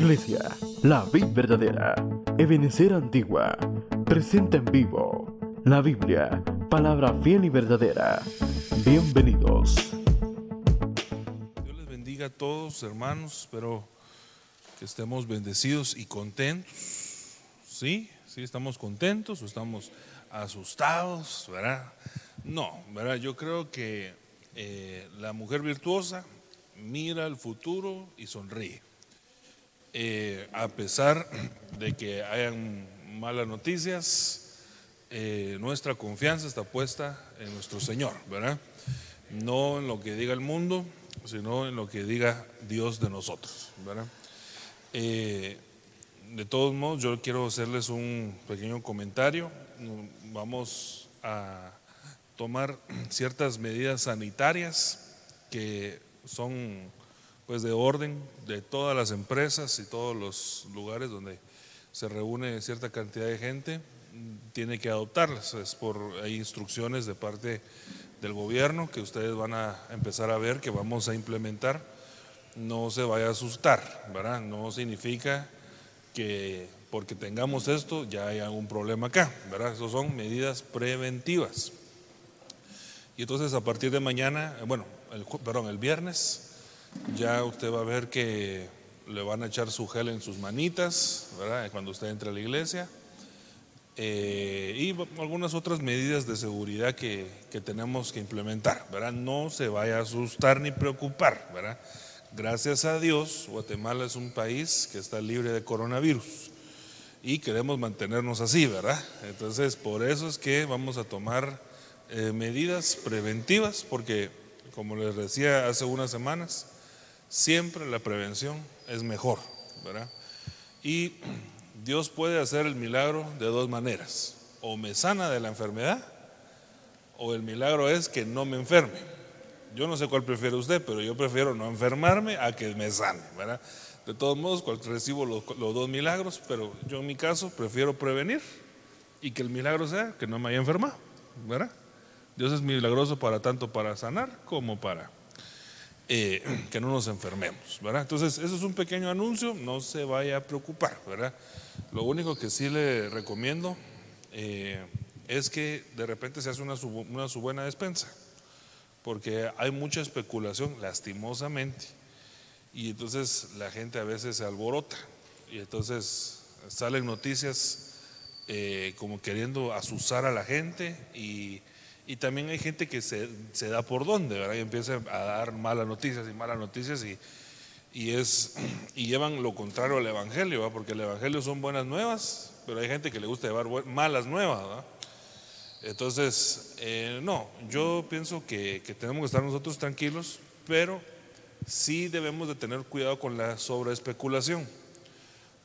Iglesia, la vid verdadera, Ebenecer Antigua, presenta en vivo la Biblia, palabra fiel y verdadera. Bienvenidos. Dios les bendiga a todos, hermanos. Espero que estemos bendecidos y contentos. ¿Sí? ¿Sí estamos contentos o estamos asustados? ¿Verdad? No, ¿verdad? Yo creo que eh, la mujer virtuosa mira el futuro y sonríe. Eh, a pesar de que hayan malas noticias, eh, nuestra confianza está puesta en nuestro Señor, ¿verdad? No en lo que diga el mundo, sino en lo que diga Dios de nosotros, ¿verdad? Eh, de todos modos, yo quiero hacerles un pequeño comentario. Vamos a tomar ciertas medidas sanitarias que son pues de orden de todas las empresas y todos los lugares donde se reúne cierta cantidad de gente, tiene que adoptarlas. Es por hay instrucciones de parte del gobierno que ustedes van a empezar a ver que vamos a implementar. No se vaya a asustar, ¿verdad? No significa que porque tengamos esto ya hay algún problema acá, ¿verdad? Esas son medidas preventivas. Y entonces a partir de mañana, bueno, el, perdón, el viernes, ya usted va a ver que le van a echar su gel en sus manitas, ¿verdad? Cuando usted entre a la iglesia. Eh, y algunas otras medidas de seguridad que, que, tenemos que implementar, ¿verdad? No se vaya a asustar ni preocupar, ¿verdad? Gracias a Dios, Guatemala es un país que está libre de coronavirus y queremos mantenernos así, ¿verdad? Entonces, por eso es que vamos a tomar eh, medidas preventivas, porque, como les decía hace unas semanas, siempre la prevención es mejor, ¿verdad? Y Dios puede hacer el milagro de dos maneras. O me sana de la enfermedad, o el milagro es que no me enferme. Yo no sé cuál prefiere usted, pero yo prefiero no enfermarme a que me sane, ¿verdad? De todos modos, recibo los, dos milagros, pero yo en mi caso prefiero prevenir y que el milagro sea que no me haya enfermado, ¿verdad? Dios es milagroso para tanto para sanar como para eh, que no nos enfermemos, ¿verdad? Entonces, eso es un pequeño anuncio, no se vaya a preocupar, ¿verdad? Lo único que sí le recomiendo eh, es que de repente se hace una, una su buena despensa, porque hay mucha especulación, lastimosamente, y entonces la gente a veces se alborota, y entonces salen noticias eh, como queriendo asusar a la gente y y también hay gente que se, se da por donde, ¿verdad? Y empieza a dar malas noticias y malas noticias y, y, es, y llevan lo contrario al Evangelio, ¿verdad? Porque el Evangelio son buenas nuevas, pero hay gente que le gusta llevar malas nuevas, ¿verdad? Entonces, eh, no, yo pienso que, que tenemos que estar nosotros tranquilos, pero sí debemos de tener cuidado con la sobreespeculación,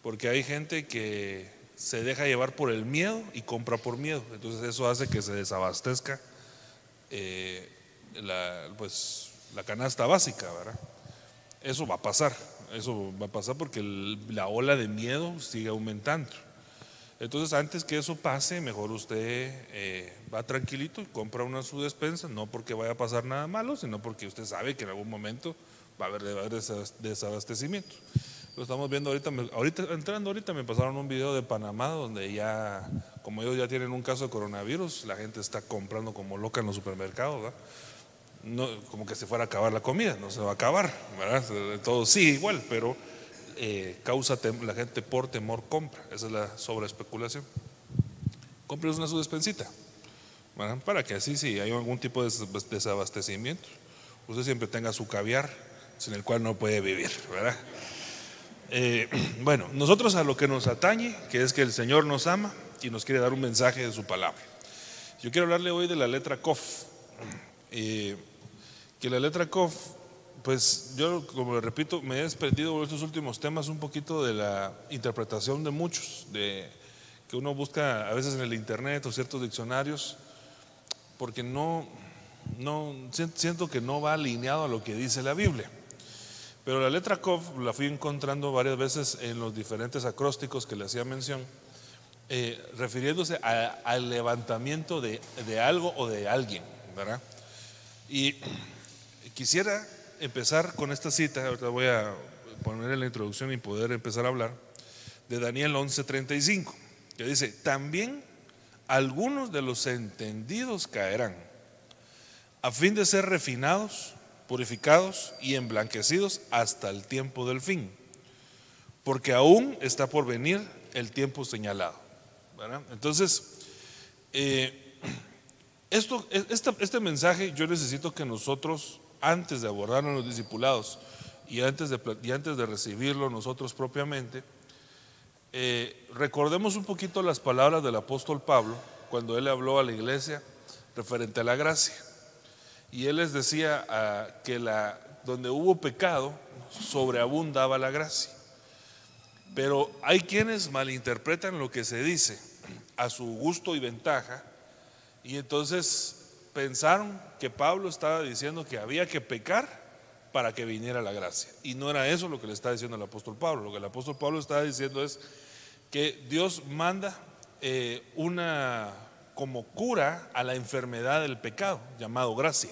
porque hay gente que se deja llevar por el miedo y compra por miedo, entonces eso hace que se desabastezca eh, la, pues, la canasta básica, ¿verdad? Eso va a pasar, eso va a pasar porque la ola de miedo sigue aumentando. Entonces, antes que eso pase, mejor usted eh, va tranquilito y compra una su despensa, no porque vaya a pasar nada malo, sino porque usted sabe que en algún momento va a haber, desabastecimiento. Lo estamos viendo ahorita, ahorita, entrando ahorita me pasaron un video de Panamá donde ya como ellos ya tienen un caso de coronavirus, la gente está comprando como loca en los supermercados, No, como que se fuera a acabar la comida, no se va a acabar, ¿verdad? Todo sí, igual, pero eh, causa la gente por temor compra, esa es la sobreespeculación. Compres una su despensita, para que así, si hay algún tipo de desabastecimiento, usted siempre tenga su caviar, sin el cual no puede vivir, ¿verdad? Eh, bueno, nosotros a lo que nos atañe, que es que el Señor nos ama, y nos quiere dar un mensaje de su palabra. Yo quiero hablarle hoy de la letra Kof. Eh, que la letra Kof, pues yo, como le repito, me he desprendido en estos últimos temas un poquito de la interpretación de muchos, de que uno busca a veces en el internet o ciertos diccionarios, porque no, no siento que no va alineado a lo que dice la Biblia. Pero la letra Kof la fui encontrando varias veces en los diferentes acrósticos que le hacía mención eh, refiriéndose al levantamiento de, algo o de alguien, ¿verdad? Y quisiera empezar con esta cita, ahorita voy a poner la introducción y poder empezar a hablar, de Daniel 11:35, que dice, también algunos de los entendidos caerán, a fin de ser refinados, purificados y emblanquecidos hasta el tiempo del fin, porque aún está por venir el tiempo señalado. Entonces, eh, esto, este, este mensaje yo necesito que nosotros, antes de abordarlo los discipulados y antes de, y antes de recibirlo nosotros propiamente, eh, recordemos un poquito las palabras del apóstol Pablo cuando él habló a la iglesia referente a la gracia. Y él les decía ah, que la, donde hubo pecado, sobreabundaba la gracia. Pero hay quienes malinterpretan lo que se dice a su gusto y ventaja y entonces pensaron que Pablo estaba diciendo que había que pecar para que viniera la gracia. Y no era eso lo que le está diciendo el apóstol Pablo. Lo que el apóstol Pablo estaba diciendo es que Dios manda eh, una como cura a la enfermedad del pecado, llamado gracia.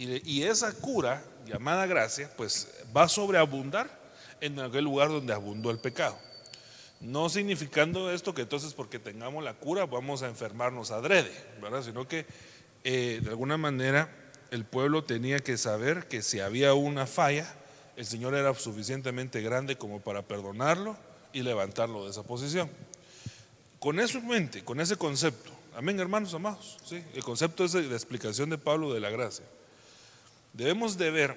Y, esa cura, llamada gracia, pues va a sobreabundar en aquel lugar donde abundó el pecado. No significando esto que entonces porque tengamos la cura vamos a enfermarnos adrede, ¿verdad? Sino que eh, de alguna manera el pueblo tenía que saber que si había una falla, el Señor era suficientemente grande como para perdonarlo y levantarlo de esa posición. Con eso en mente, con ese concepto, amén hermanos amados, ¿sí? el concepto es la explicación de Pablo de la gracia. Debemos de ver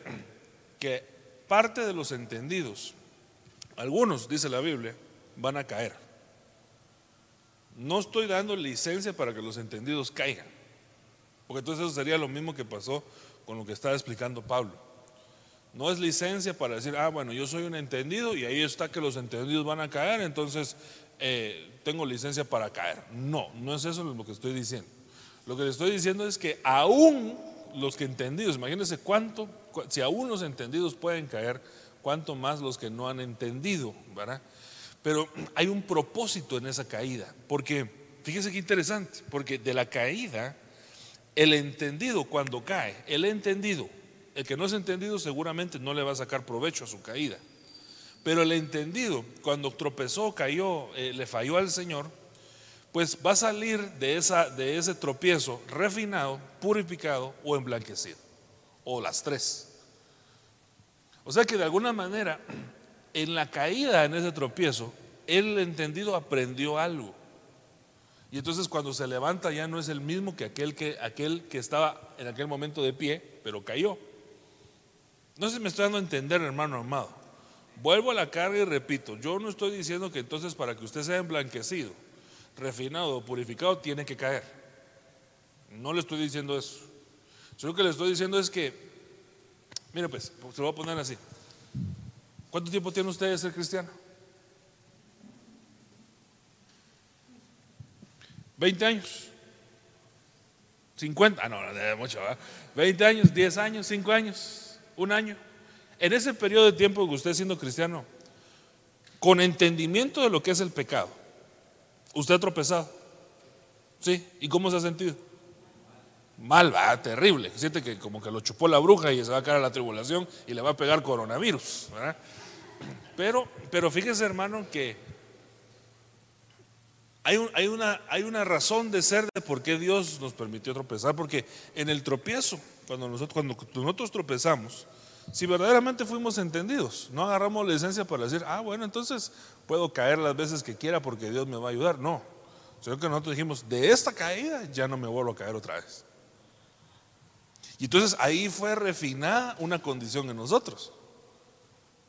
que parte de los entendidos, algunos, dice la Biblia, van a caer. No estoy dando licencia para que los entendidos caigan, porque entonces eso sería lo mismo que pasó con lo que estaba explicando Pablo. No es licencia para decir, ah, bueno, yo soy un entendido y ahí está que los entendidos van a caer, entonces eh, tengo licencia para caer. No, no es eso lo que estoy diciendo. Lo que le estoy diciendo es que aún los que entendidos, imagínense cuánto, si aún los entendidos pueden caer, cuánto más los que no han entendido, ¿verdad? Pero hay un propósito en esa caída, porque fíjese qué interesante, porque de la caída, el entendido cuando cae, el entendido, el que no es entendido seguramente no le va a sacar provecho a su caída. Pero el entendido, cuando tropezó, cayó, eh, le falló al Señor, pues va a salir de, esa, de ese tropiezo refinado, purificado o emblanquecido. O las tres. O sea que de alguna manera, en la caída, en ese tropiezo, el entendido aprendió algo. Y entonces cuando se levanta ya no es el mismo que aquel que, aquel que estaba en aquel momento de pie, pero cayó. No sé si me estoy dando a entender, hermano amado. Vuelvo a la carga y repito, yo no estoy diciendo que entonces para que usted sea emblanquecido, refinado o purificado, tiene que caer. No le estoy diciendo eso. Lo que le estoy diciendo es que, mire pues, se lo voy a poner así. ¿Cuánto tiempo tiene usted de ser cristiano? 20 años. 50, ah, no, no mucho, 20 años, 10 años, 5 años un año. En ese periodo de tiempo que usted siendo cristiano, con entendimiento de lo que es el pecado, usted ha tropezado. ¿Sí? ¿Y cómo se ha sentido? Mal, va, terrible. Siente que como que lo chupó la bruja y se va a caer a la tribulación y le va a pegar coronavirus. Pero, pero fíjese, hermano, que hay, hay, una, hay una razón de ser de por qué Dios nos permitió tropezar, porque en el tropiezo cuando nosotros, cuando nosotros tropezamos, si verdaderamente fuimos entendidos, no agarramos la licencia para decir, ah, bueno, entonces puedo caer las veces que quiera porque Dios me va a ayudar. No, sino que nosotros dijimos, de esta caída ya no me vuelvo a caer otra vez. Y entonces ahí fue refinada una condición en nosotros.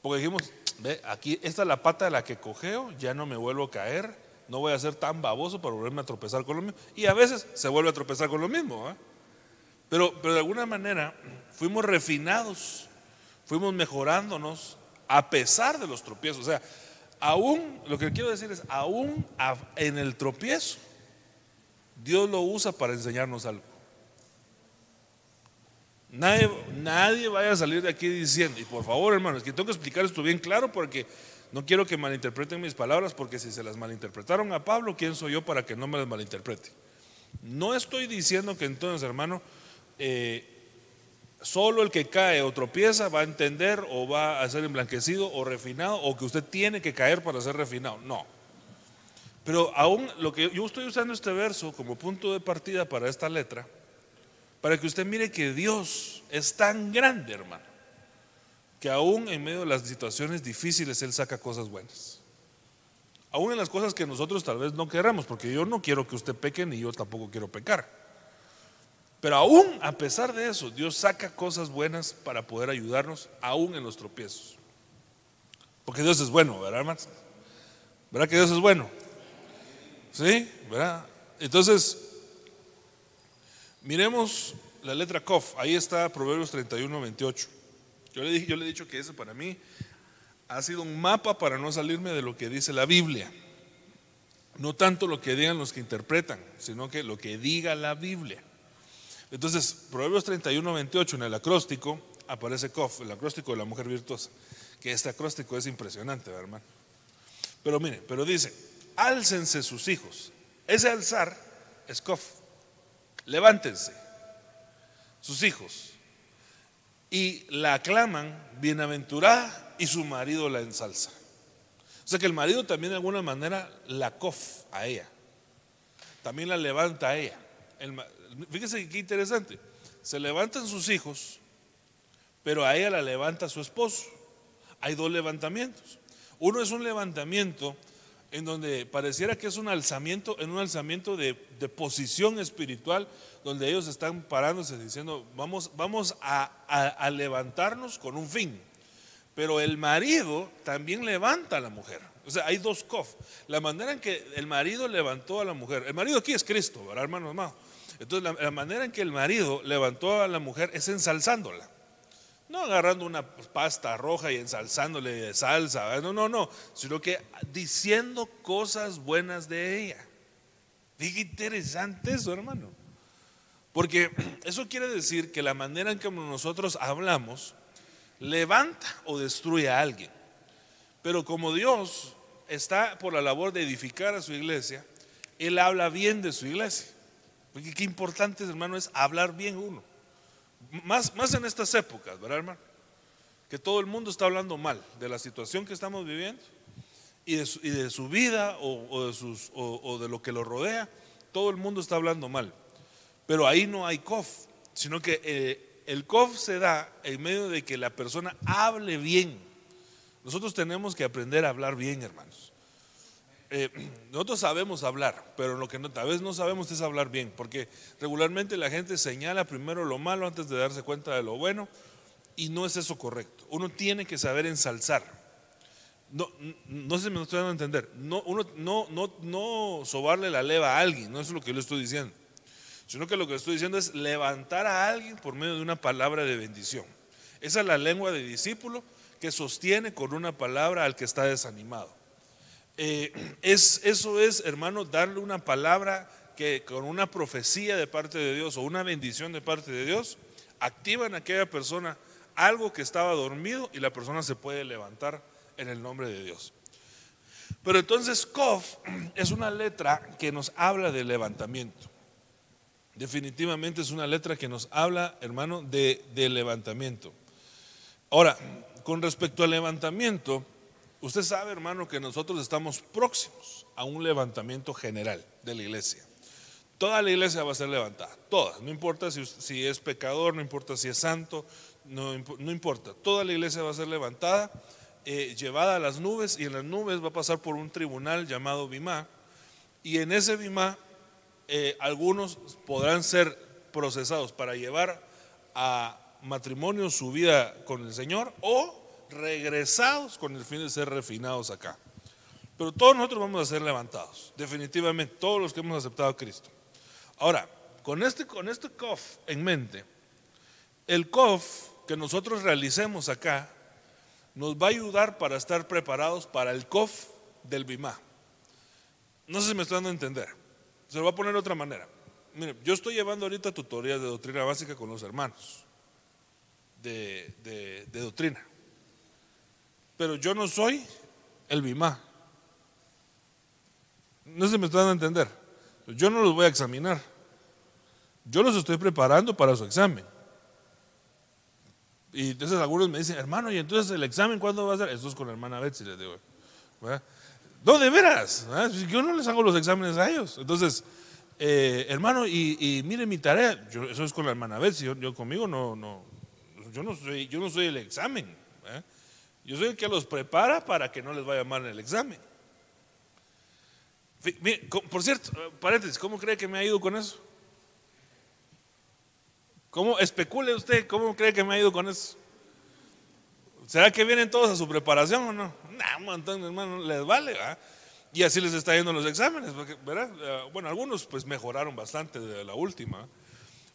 Porque dijimos, ve, aquí, esta es la pata de la que cogeo, ya no me vuelvo a caer, no voy a ser tan baboso para volverme a tropezar con lo mismo. Y a veces se vuelve a tropezar con lo mismo. ¿eh? Pero, de alguna manera fuimos refinados, fuimos mejorándonos a pesar de los tropiezos. O sea, aún, lo que quiero decir es, aún en el tropiezo, Dios lo usa para enseñarnos algo. Nadie, nadie vaya a salir de aquí diciendo, y por favor hermanos, que tengo que explicar esto bien claro porque no quiero que malinterpreten mis palabras porque si se las malinterpretaron a Pablo, ¿quién soy yo para que no me las malinterprete? No estoy diciendo que entonces, hermano, eh, Solo el que cae o tropieza va a entender o va a ser emblanquecido o refinado o que usted tiene que caer para ser refinado. No. Pero aún lo que yo estoy usando este verso como punto de partida para esta letra, para que usted mire que Dios es tan grande, hermano, que aún en medio de las situaciones difíciles Él saca cosas buenas. Aún en las cosas que nosotros tal vez no queramos, porque yo no quiero que usted peque ni yo tampoco quiero pecar. Pero aún a pesar de eso, Dios saca cosas buenas para poder ayudarnos, aún en los tropiezos. Porque Dios es bueno, ¿verdad, hermanos? ¿Verdad que Dios es bueno? ¿Sí? ¿Verdad? Entonces, miremos la letra Kof. Ahí está Proverbios 31, 28. Yo le, dije, yo le he dicho que ese para mí ha sido un mapa para no salirme de lo que dice la Biblia. No tanto lo que digan los que interpretan, sino que lo que diga la Biblia. Entonces, Proverbios 31, 28 en el acróstico aparece Kof, el acróstico de la mujer virtuosa, que este acróstico es impresionante, hermano. Pero mire, pero dice, álcense sus hijos. Ese alzar es Kof. Levántense sus hijos y la aclaman bienaventurada y su marido la ensalza. O sea que el marido también de alguna manera la kof a ella, también la levanta a ella. El, fíjese qué interesante. Se levantan sus hijos, pero a ella la levanta su esposo. Hay dos levantamientos. Uno es un levantamiento en donde pareciera que es un alzamiento, en un alzamiento de, posición espiritual, donde ellos están parándose diciendo, vamos, vamos a, levantarnos con un fin. Pero el marido también levanta a la mujer. O sea, hay dos cof. La manera en que el marido levantó a la mujer. El marido aquí es Cristo, ¿verdad, hermano? Entonces la, manera en que el marido levantó a la mujer es ensalzándola. No agarrando una pasta roja y ensalzándole de salsa, no, no, no, sino que diciendo cosas buenas de ella. Qué interesante eso, hermano. Porque eso quiere decir que la manera en que nosotros hablamos levanta o destruye a alguien. Pero como Dios está por la labor de edificar a su iglesia, Él habla bien de su iglesia. Porque qué importante, hermano, es hablar bien uno. Más, más en estas épocas, ¿verdad, hermano? Que todo el mundo está hablando mal de la situación que estamos viviendo y de su, vida o, de lo que lo rodea. Todo el mundo está hablando mal. Pero ahí no hay cof, sino que eh, el cof se da en medio de que la persona hable bien. Nosotros tenemos que aprender a hablar bien, hermanos. Eh, nosotros sabemos hablar, pero lo que no, tal vez no sabemos es hablar bien, porque regularmente la gente señala primero lo malo antes de darse cuenta de lo bueno, y no es eso correcto. Uno tiene que saber ensalzar. No, sé si me estoy dando a entender. No sobarle la leva a alguien, no es lo que yo le estoy diciendo. Sino que lo que estoy diciendo es levantar a alguien por medio de una palabra de bendición. Esa es la lengua de discípulo que sostiene con una palabra al que está desanimado. Eh, es, eso es, hermano, darle una palabra que con una profecía de parte de Dios o una bendición de parte de Dios, activa en aquella persona algo que estaba dormido y la persona se puede levantar en el nombre de Dios. Pero entonces Kof es una letra que nos habla de levantamiento. Definitivamente es una letra que nos habla, hermano, de, de levantamiento. Ahora, con respecto al levantamiento, Usted sabe, hermano, que nosotros estamos próximos a un levantamiento general de la iglesia. Toda la iglesia va a ser levantada, toda. No importa si, es pecador, no importa si es santo, no, importa. Toda la iglesia va a ser levantada, eh, llevada a las nubes y en las nubes va a pasar por un tribunal llamado Bimá. Y en ese Bimá eh, algunos podrán ser procesados para llevar a matrimonio su vida con el Señor o regresados con el fin de ser refinados acá. Pero todos nosotros vamos a ser levantados, definitivamente, todos los que hemos aceptado a Cristo. Ahora, con este, con este COF en mente, el COF que nosotros realicemos acá nos va a ayudar para estar preparados para el COF del BIMA. No sé si me estoy dando a entender. Se lo voy a poner de otra manera. Mire, yo estoy llevando ahorita tutorías de doctrina básica con los hermanos de, de doctrina pero yo no soy el BIMA. No se me están a entender. Yo no los voy a examinar. Yo los estoy preparando para su examen. Y entonces algunos me dicen, hermano, ¿y entonces el examen cuándo va a ser? Eso es con la hermana Betsy, les digo. No, de veras. Yo no les hago los exámenes a ellos. Entonces, eh, hermano, y, mire mi tarea, eso es con la hermana Betsy, yo, conmigo no, no, yo no soy, yo no soy el examen. Yo soy el que los prepara para que no les vaya mal en el examen. Por cierto, paréntesis, ¿cómo cree que me ha ido con eso? ¿Cómo especule usted? ¿Cómo cree que me ha ido con eso? ¿Será que vienen todos a su preparación o no? No, un montón hermano, les vale, Y así les está yendo los exámenes, ¿verdad? Eh, bueno, algunos pues mejoraron bastante de la última.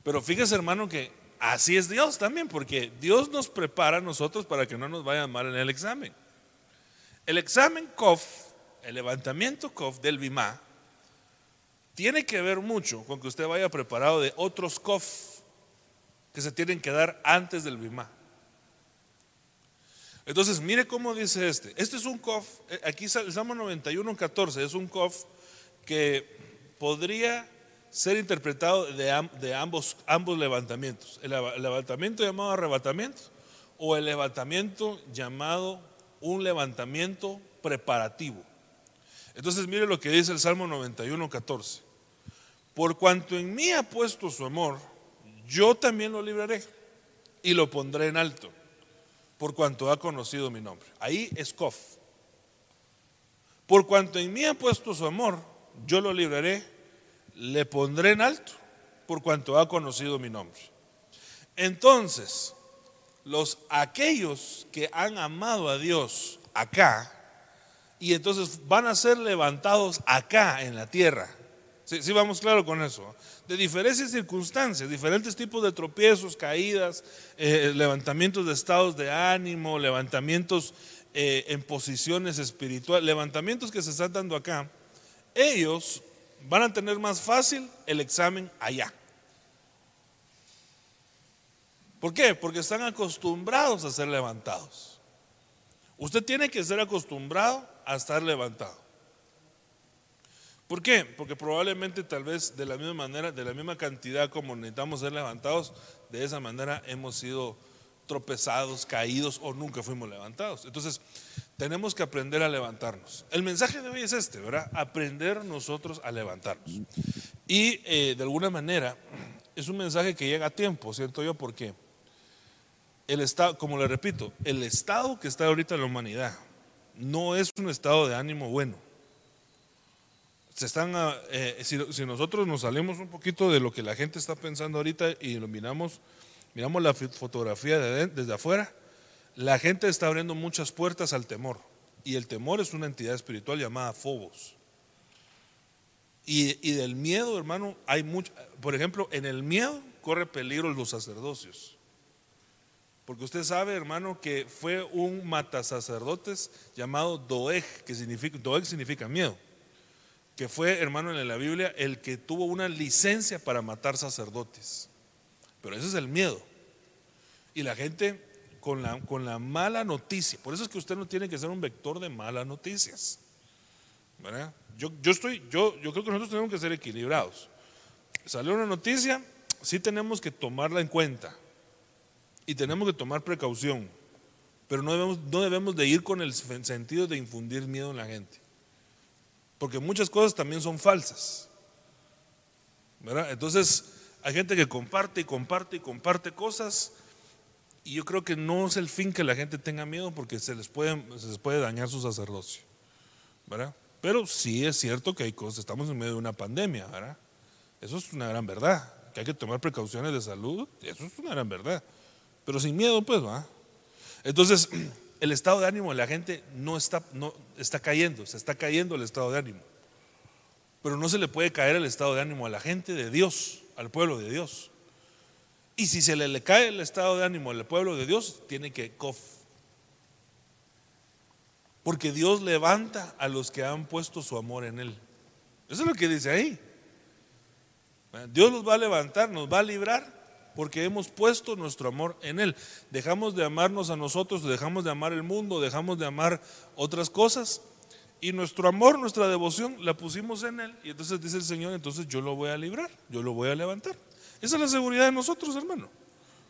Pero fíjese, hermano, que así es Dios también, porque Dios nos prepara a nosotros para que no nos vaya mal en el examen. El examen COF, el levantamiento COF del BIMA, tiene que ver mucho con que usted vaya preparado de otros COF que se tienen que dar antes del BIMA. Entonces, mire cómo dice este. Este es un COF, eh, aquí el Salmo 91, 14, es un COF que podría ser interpretado de, ambos, levantamientos. El, levantamiento llamado arrebatamiento o el levantamiento llamado un levantamiento preparativo. Entonces, mire lo que dice el Salmo 91, 14. Por cuanto en mí ha puesto su amor, yo también lo libraré y lo pondré en alto, por cuanto ha conocido mi nombre. Ahí es Kof. Por cuanto en mí ha puesto su amor, yo lo libraré, le pondré en alto, por cuanto ha conocido mi nombre. Entonces, los aquellos que han amado a Dios acá, y entonces van a ser levantados acá en la tierra. Sí, vamos claro con eso de diferentes circunstancias, diferentes tipos de tropiezos, caídas, eh, levantamientos de estados de ánimo, levantamientos eh, en posiciones espirituales, levantamientos que se están dando acá, ellos van a tener más fácil el examen allá. ¿Por qué? Porque están acostumbrados a ser levantados. Usted tiene que ser acostumbrado a estar levantado. ¿Por qué? Porque probablemente tal vez de la misma manera, de la misma cantidad como necesitamos ser levantados, de esa manera hemos sido tropezados, caídos o nunca fuimos levantados. Entonces, tenemos que aprender a levantarnos. El mensaje de hoy es este, ¿verdad? Aprender nosotros a levantarnos. Y eh, de alguna manera es un mensaje que llega a tiempo, siento yo, porque el estado, como le repito, el estado que está ahorita en la humanidad no es un estado de ánimo bueno se están, ah, eh, si, nosotros nos salimos un poquito de lo que la gente está pensando ahorita y lo miramos, miramos la fotografía desde afuera, la gente está abriendo muchas puertas al temor. Y el temor es una entidad espiritual llamada Fobos. Y, y del miedo, hermano, hay mucho. Por ejemplo, en el miedo corre peligro los sacerdocios. Porque usted sabe, hermano, que fue un matasacerdotes llamado Doeg, que significa, Doeg significa miedo que fue, hermano, en la Biblia, el que tuvo una licencia para matar sacerdotes. Pero ese es el miedo. Y la gente con la, con la mala noticia, por eso es que usted no tiene que ser un vector de malas noticias. Yo, yo, estoy, yo, yo creo que nosotros tenemos que ser equilibrados. Salió una noticia, sí tenemos que tomarla en cuenta. Y tenemos que tomar precaución. Pero no debemos, no debemos de ir con el sentido de infundir miedo en la gente. Porque muchas cosas también son falsas. ¿verdad? Entonces, hay gente que comparte y comparte y comparte cosas. Y yo creo que no es el fin que la gente tenga miedo porque se les puede, se les puede dañar su sacerdocio. ¿verdad? Pero sí es cierto que hay cosas, estamos en medio de una pandemia, ¿verdad? Eso es una gran verdad. Que hay que tomar precauciones de salud, eso es una gran verdad. Pero sin miedo, pues, ¿va? Entonces, el estado de ánimo de la gente no está, no, está cayendo, se está cayendo el estado de ánimo. Pero no se le puede caer el estado de ánimo a la gente de Dios, al pueblo de Dios. Y si se le, cae el estado de ánimo al pueblo de Dios, tiene que cof. Porque Dios levanta a los que han puesto su amor en Él. Eso es lo que dice ahí. Dios nos va a levantar, nos va a librar porque hemos puesto nuestro amor en Él. Dejamos de amarnos a nosotros, dejamos de amar el mundo, dejamos de amar otras cosas. Y nuestro amor, nuestra devoción, la pusimos en Él. Y entonces dice el Señor, entonces yo lo voy a librar, yo lo voy a levantar. Esa es la seguridad de nosotros, hermano.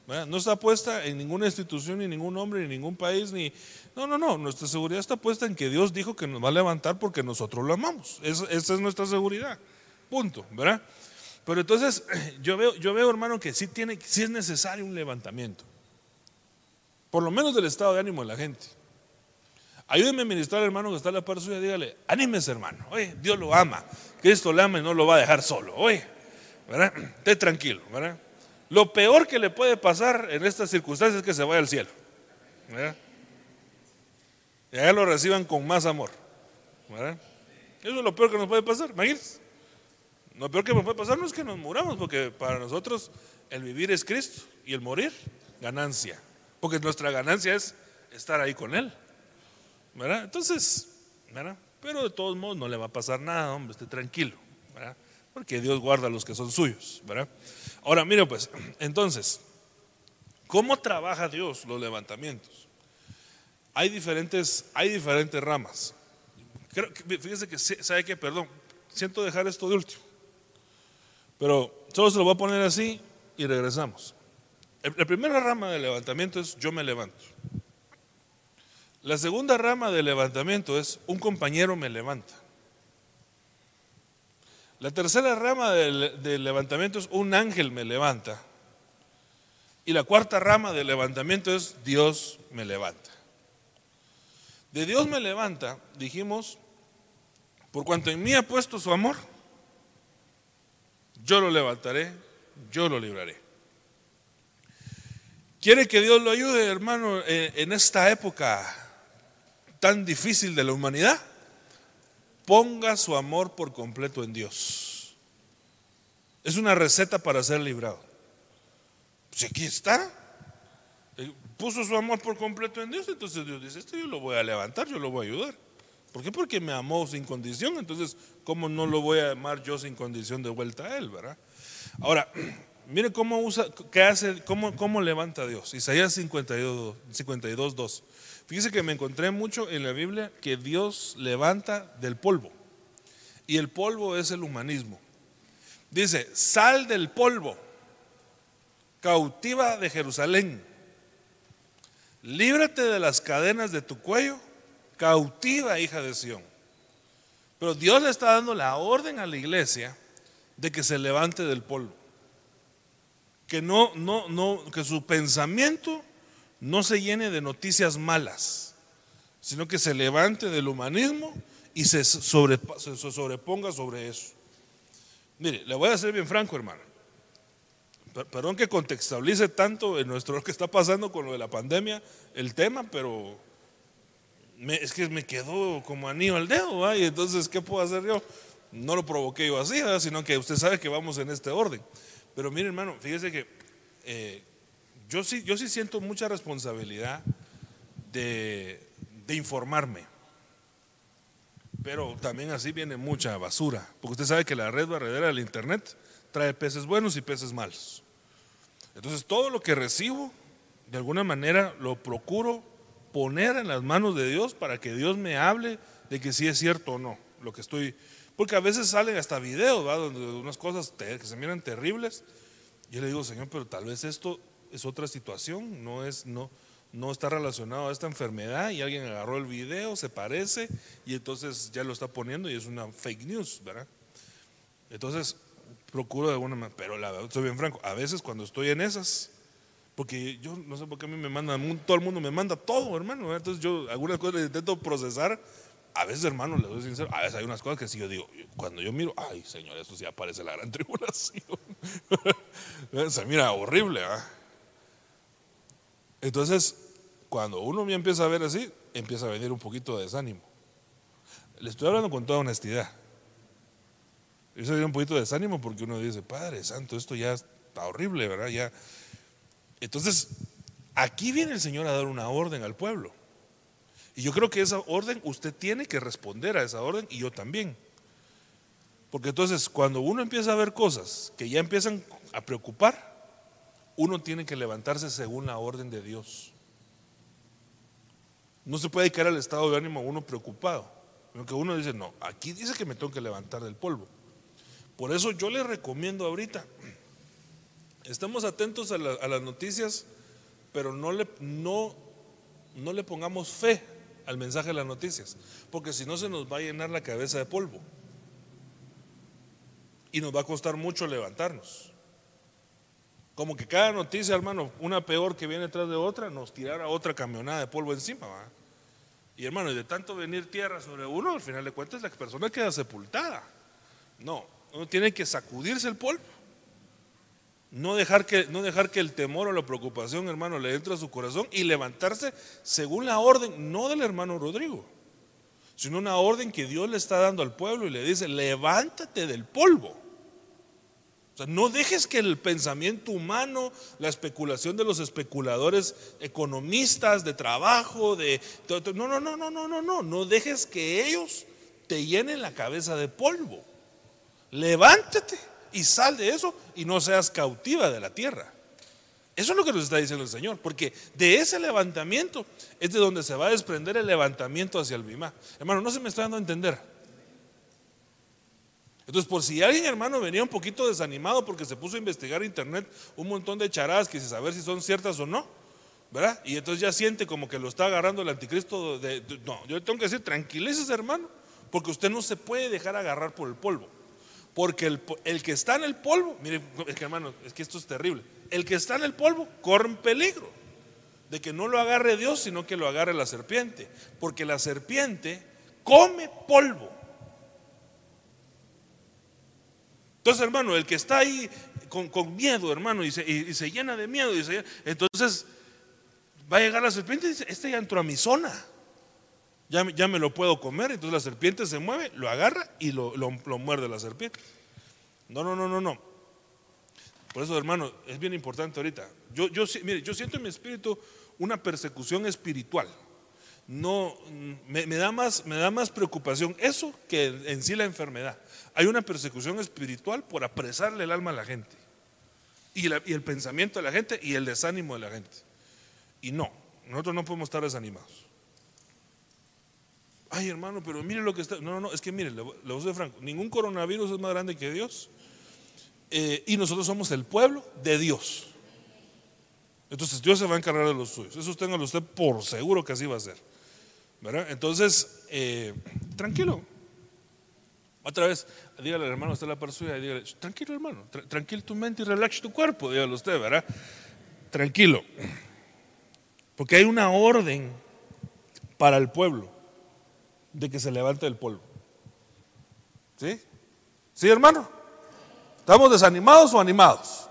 No está puesta en ninguna institución, ni ningún hombre, ni ningún país, ni... No, no, no. Nuestra seguridad está puesta en que Dios dijo que nos va a levantar porque nosotros lo amamos. esa es nuestra seguridad. Punto, ¿verdad? Pero entonces yo veo, yo veo, hermano, que sí, tiene, sí es necesario un levantamiento. Por lo menos del estado de ánimo de la gente. Ayúdeme a ministrar, hermano, que está a la par suya. Dígale, anímese, hermano. Dios lo ama. Cristo lo ama y no lo va a dejar solo. Oye, ¿verdad? Esté tranquilo, ¿verdad? Lo peor que le puede pasar en estas circunstancias es que se vaya al cielo. Y allá lo reciban con más amor. Eso es lo peor que nos puede pasar. Imagínense. Lo peor que nos puede pasar no es que nos muramos, porque para nosotros el vivir es Cristo y el morir, ganancia. Porque nuestra ganancia es estar ahí con Él. ¿Verdad? Entonces, ¿verdad? Pero de todos modos no le va a pasar nada, hombre, esté tranquilo. Porque Dios guarda a los que son suyos. ¿verdad? Ahora, mire pues, entonces, ¿cómo trabaja Dios los levantamientos? Hay diferentes, hay diferentes ramas. fíjese que, ¿sabe qué? Perdón, siento dejar esto de último. Pero solo se lo voy a poner así y regresamos. La primera rama del levantamiento es yo me levanto. La segunda rama del levantamiento es un compañero me levanta. La tercera rama del, levantamiento es un ángel me levanta. Y la cuarta rama del levantamiento es Dios me levanta. De Dios me levanta, dijimos, por cuanto en mí ha puesto su amor, yo lo levantaré, yo lo libraré. ¿Quiere que Dios lo ayude, hermano, en esta época tan difícil de la humanidad? Ponga su amor por completo en Dios. Es una receta para ser librado. Si aquí está, eh, puso su amor por completo en Dios, entonces Dios dice, esto yo lo voy a levantar, yo lo voy a ayudar. ¿Por qué? Porque me amó sin condición, entonces, ¿cómo no lo voy a amar yo sin condición de vuelta a Él, verdad? Ahora, mire cómo usa, qué hace, cómo, cómo levanta Dios. Isaías 52, 52, 2. Fíjese que me encontré mucho en la Biblia que Dios levanta del polvo. Y el polvo es el humanismo. Dice, sal del polvo, cautiva de Jerusalén, líbrate de las cadenas de tu cuello, cautiva hija de Sión. Pero Dios le está dando la orden a la iglesia de que se levante del polvo. Que no, no, no, que su pensamiento no se llene de noticias malas, sino que se levante del humanismo y se, sobreponga sobre eso. Mire, le voy a ser bien franco, hermano. Perdón que contextualice tanto en nuestro lo que está pasando con lo de la pandemia, el tema, pero es que me quedó como anillo al dedo, y entonces, ¿qué puedo hacer yo? No lo provoqué yo así, sino que usted sabe que vamos en este orden. Pero mire, hermano, fíjese que eh, yo sí, yo sí siento mucha responsabilidad de, informarme. Pero también así viene mucha basura. Porque usted sabe que la red barredera del Internet trae peces buenos y peces malos. Entonces todo lo que recibo, de alguna manera lo procuro poner en las manos de Dios para que Dios me hable de que si es cierto o no lo que estoy. Porque a veces salen hasta videos, donde unas cosas que se miran terribles. Yo le digo, Señor, pero tal vez esto es otra situación, no, es, no, no está relacionado a esta enfermedad y alguien agarró el video, se parece y entonces ya lo está poniendo y es una fake news, ¿verdad? Entonces, procuro de alguna manera, pero la verdad, soy bien franco, a veces cuando estoy en esas, porque yo no sé por qué a mí me mandan, todo el mundo me manda todo, hermano, entonces yo algunas cosas intento procesar, a veces, hermano, le doy sincero, a veces hay unas cosas que sí yo digo, cuando yo miro, ay, señor, esto sí aparece la gran tribulación. Se mira horrible, ¿ah? Entonces, cuando uno me empieza a ver así, empieza a venir un poquito de desánimo. Le estoy hablando con toda honestidad. Eso viene un poquito de desánimo porque uno dice, Padre Santo, esto ya está horrible, ¿verdad? Ya. Entonces, aquí viene el Señor a dar una orden al pueblo. Y yo creo que esa orden, usted tiene que responder a esa orden y yo también. Porque entonces, cuando uno empieza a ver cosas que ya empiezan a preocupar, uno tiene que levantarse según la orden de Dios. No se puede caer al estado de ánimo uno preocupado. Porque uno dice, no, aquí dice que me tengo que levantar del polvo. Por eso yo le recomiendo ahorita, estemos atentos a, las noticias, pero no le, no, no le pongamos fe al mensaje de las noticias, porque si no se nos va a llenar la cabeza de polvo y nos va a costar mucho levantarnos. Como que cada noticia, hermano, una peor que viene detrás de otra, nos tirara otra camionada de polvo encima. ¿va? Y hermano, y de tanto venir tierra sobre uno, al final de cuentas la persona queda sepultada. No, uno tiene que sacudirse el polvo. No dejar, que, no dejar que el temor o la preocupación, hermano, le entre a su corazón y levantarse según la orden, no del hermano Rodrigo, sino una orden que Dios le está dando al pueblo y le dice, levántate del polvo. O sea, no dejes que el pensamiento humano, la especulación de los especuladores economistas de trabajo, de no, no, no, no, no, no, no, no dejes que ellos te llenen la cabeza de polvo. Levántate y sal de eso y no seas cautiva de la tierra. Eso es lo que nos está diciendo el Señor, porque de ese levantamiento es de donde se va a desprender el levantamiento hacia el Bimá. Hermano, no se me está dando a entender. Entonces, por si alguien, hermano, venía un poquito desanimado porque se puso a investigar internet un montón de charadas que saber si son ciertas o no, ¿verdad? Y entonces ya siente como que lo está agarrando el anticristo. De, no, yo tengo que decir, tranquilices, hermano, porque usted no se puede dejar agarrar por el polvo. Porque el, el que está en el polvo, mire, es que hermano, es que esto es terrible. El que está en el polvo corre peligro de que no lo agarre Dios, sino que lo agarre la serpiente. Porque la serpiente come polvo. Entonces, hermano, el que está ahí con, miedo, hermano, y se, llena de miedo, entonces va a llegar la serpiente y dice, este ya entró a mi zona, ya, me lo puedo comer. Entonces la serpiente se mueve, lo agarra y lo, muerde la serpiente. No, no, no, no, no. Por eso, hermano, es bien importante ahorita. Yo, yo, mire, yo siento en mi espíritu una persecución espiritual. No, me, da más, me da más preocupación eso que en sí la enfermedad hay una persecución espiritual por apresarle el alma a la gente. Y, el pensamiento de la gente y el desánimo de la gente. Y no, nosotros no podemos estar desanimados. Ay, hermano, pero mire lo que está. No, no, no, es que mire, le, voy a franco: ningún coronavirus es más grande que Dios. Eh, y nosotros somos el pueblo de Dios. Entonces Dios se va a encargar de los suyos. Eso téngalo usted por seguro que así va a ser. Entonces, eh, tranquilo, otra vez, dígale al hermano, está la persona y dígale, tranquilo hermano, tranquilo tu mente y relax tu cuerpo, dígale usted, ¿verdad? Tranquilo. Porque hay una orden para el pueblo de que se levante del polvo. ¿Sí? ¿Sí, hermano? ¿Estamos desanimados o animados?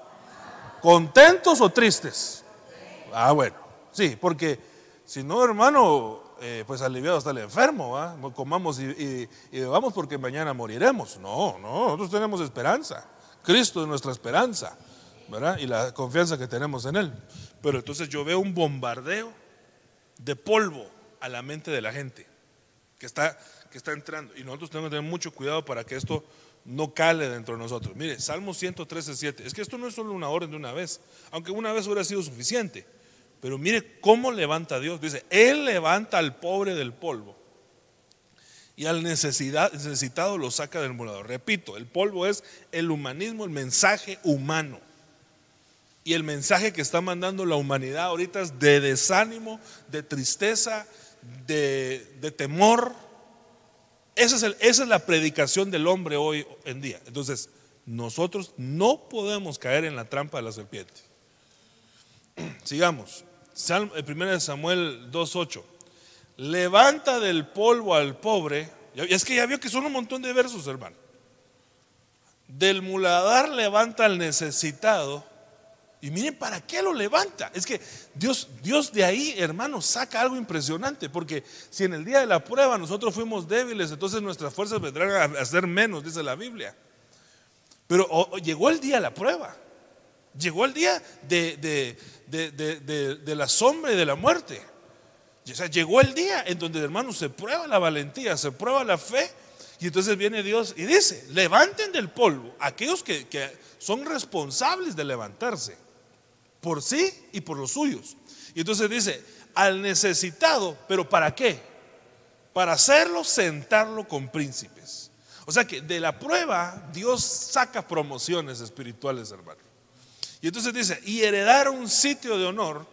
¿Contentos o tristes? Ah, bueno, sí, porque si no, hermano, eh, pues aliviado está el enfermo, comamos y, vamos porque mañana moriremos. No, no, nosotros tenemos esperanza. Cristo es nuestra esperanza, ¿verdad? Y la confianza que tenemos en Él. Pero entonces yo veo un bombardeo de polvo a la mente de la gente que está, que está entrando. Y nosotros tenemos que tener mucho cuidado para que esto no cale dentro de nosotros. Mire, Salmo 113, 7. Es que esto no es solo una orden de una vez, aunque una vez hubiera sido suficiente. Pero mire cómo levanta Dios. Dice, Él levanta al pobre del polvo y al necesitado lo saca del morador. Repito, el polvo es el humanismo, el mensaje humano. Y el mensaje que está mandando la humanidad ahorita es de desánimo, de tristeza, de, temor. Esa es, esa es la predicación del hombre hoy en día. Entonces, nosotros no podemos caer en la trampa de la serpiente. Sigamos. Salmo, 1 Samuel 2.8. Levanta del polvo al pobre. Es que ya vio que son un montón de versos, hermano. Del muladar levanta al necesitado. Y miren, ¿para qué lo levanta? Es que Dios, Dios de ahí, hermano, saca algo impresionante. Porque si en el día de la prueba nosotros fuimos débiles, entonces nuestras fuerzas vendrán a, ser menos, dice la Biblia. Pero llegó el día de la prueba. Llegó el día de, la sombra y de la muerte. O sea, llegó el día en donde, hermano, se prueba la valentía, se prueba la fe. Y entonces viene Dios y dice, levanten del polvo aquellos que, que son responsables de levantarse por sí y por los suyos. Y entonces dice, al necesitado, pero ¿para qué? Para hacerlo, sentarlo con príncipes. O sea que de la prueba Dios saca promociones espirituales, hermano. Y entonces dice, y heredar un sitio de honor,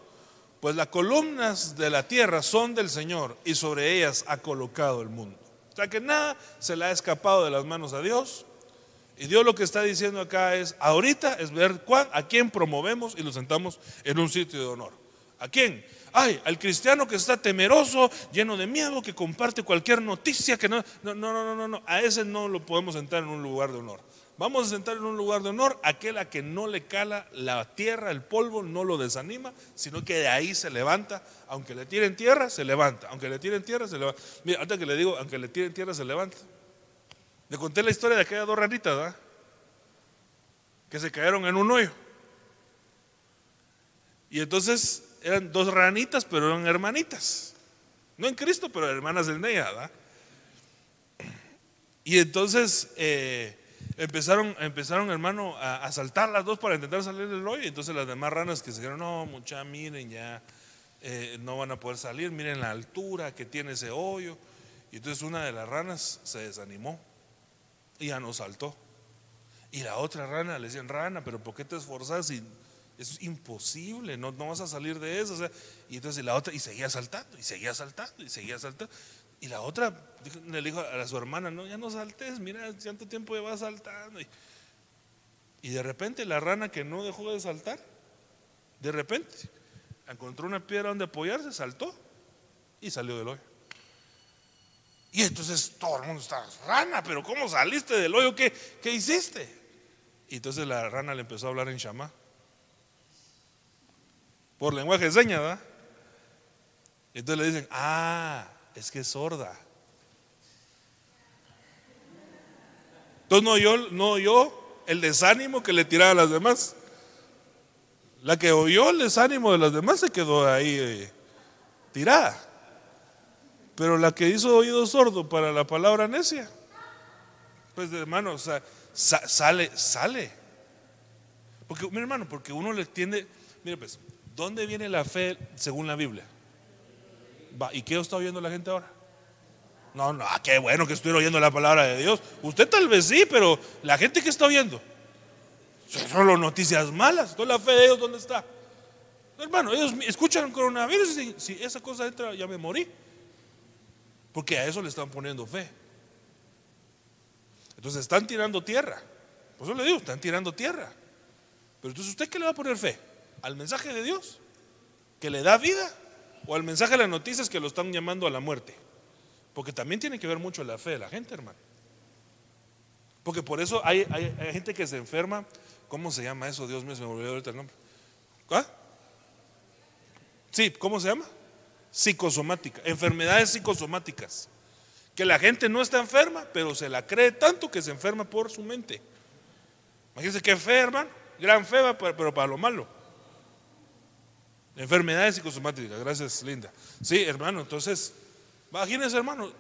pues las columnas de la tierra son del Señor y sobre ellas ha colocado el mundo. O sea que nada se le ha escapado de las manos a Dios. Y Dios lo que está diciendo acá es, ahorita es ver cuán, a quién promovemos y lo sentamos en un sitio de honor. ¿A quién? Ay, al cristiano que está temeroso, lleno de miedo, que comparte cualquier noticia, que no, no, no, no, no, no, a ese no lo podemos sentar en un lugar de honor. Vamos a sentar en un lugar de honor aquel a que no le cala la tierra, el polvo, no lo desanima, sino que de ahí se levanta. Aunque le tiren tierra, se levanta. Aunque le tiren tierra, se levanta. Mira, antes que le digo, aunque le tiren tierra, se levanta. Le conté la historia de aquellas dos ranitas, ¿verdad? Que se cayeron en un hoyo. Y entonces eran dos ranitas, pero eran hermanitas. No en Cristo, pero hermanas en ella, ¿verdad? Y entonces eh, empezaron, empezaron, hermano, a, saltar las dos para intentar salir del hoyo. Entonces las demás ranas que se dijeron, no, mucha, miren, ya eh, no van a poder salir, miren la altura que tiene ese hoyo. Y entonces una de las ranas se desanimó y ya no saltó. Y la otra rana le decían, rana, pero ¿por qué te esforzas? Y es imposible, no, no vas a salir de eso. y entonces la otra, y seguía saltando, y seguía saltando, y seguía saltando. Y la otra le dijo a su hermana, no, ya no saltes, mira, cuánto tiempo llevas saltando. Y, y de repente la rana que no dejó de saltar, de repente encontró una piedra donde apoyarse, saltó y salió del hoyo. Y entonces todo el mundo está, rana, pero ¿cómo saliste del hoyo? ¿Qué, qué hiciste? Y entonces la rana le empezó a hablar en chamá. Por lenguaje de señas, ¿verdad? Entonces le dicen, ah, es que es sorda. Entonces no oyó, no el desánimo que le tiraba a las demás. La que oyó el desánimo de las demás se quedó ahí eh, tirada. Pero la que hizo oído sordo para la palabra necia, pues hermano, o sea, sale, sale. Porque, mi hermano, porque uno le tiende, mire pues, ¿dónde viene la fe según la Biblia? ¿Y qué está oyendo la gente ahora? No, no, ah, qué bueno que estoy oyendo la palabra de Dios. Usted tal vez sí, pero la gente que está oyendo son las noticias malas. Entonces la fe de ellos, ¿dónde está? Hermano, ellos escuchan coronavirus y si esa cosa entra, ya me morí. Porque a eso le están poniendo fe. Entonces están tirando tierra. Por eso le digo, están tirando tierra. Pero entonces, ¿usted qué le va a poner fe? ¿Al mensaje de Dios? ¿Que le da vida? O al mensaje de las noticias que lo están llamando a la muerte. Porque también tiene que ver mucho la fe de la gente, hermano. Porque por eso hay, gente que se enferma. ¿Cómo se llama eso? Dios mío, se me olvidó ahorita el nombre. ¿Ah? Sí, ¿cómo se llama? Psicosomática. Enfermedades psicosomáticas. Que la gente no está enferma, pero se la cree tanto que se enferma por su mente. Imagínense qué fe, hermano. Gran fe, pero para lo malo. Enfermedades psicosomáticas, gracias Linda. Sí, hermano, entonces, imagínese hermano,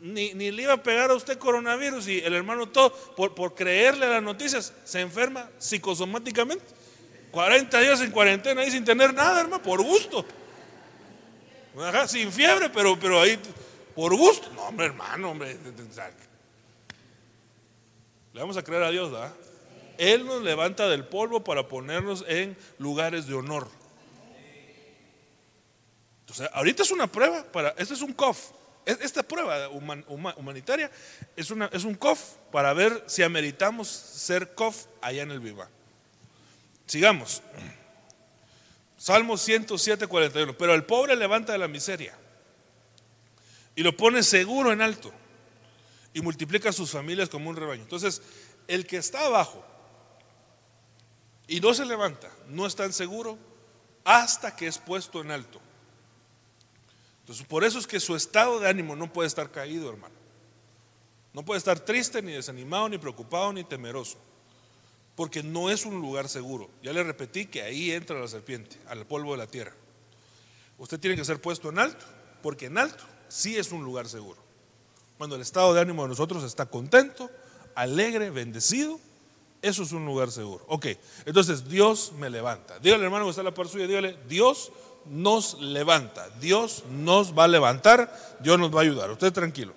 ni, le iba a pegar a usted coronavirus y el hermano todo, por, por creerle las noticias, se enferma psicosomáticamente. 40 días en cuarentena y sin tener nada, hermano, por gusto. sin fiebre, pero, pero ahí, por gusto. No, hombre, hermano, hombre. Le vamos a creer a Dios, ¿verdad? Él nos levanta del polvo para ponernos en lugares de honor ahorita es una prueba para, este es un COF. Esta prueba humanitaria es un COF para ver si ameritamos ser COF allá en el Viva. Sigamos. Salmo 107, 41. Pero el pobre levanta de la miseria y lo pone seguro en alto y multiplica sus familias como un rebaño. Entonces, el que está abajo y no se levanta, no está en seguro hasta que es puesto en alto por eso es que su estado de ánimo no puede estar caído, hermano. No puede estar triste, ni desanimado, ni preocupado, ni temeroso. Porque no es un lugar seguro. Ya le repetí que ahí entra la serpiente, al polvo de la tierra. Usted tiene que ser puesto en alto, porque en alto sí es un lugar seguro. Cuando el estado de ánimo de nosotros está contento, alegre, bendecido, eso es un lugar seguro. Ok, entonces Dios me levanta. Dígale hermano que está la par suya, dígale, Dios nos levanta. Dios nos va a levantar, Dios nos va a ayudar. Usted tranquilo.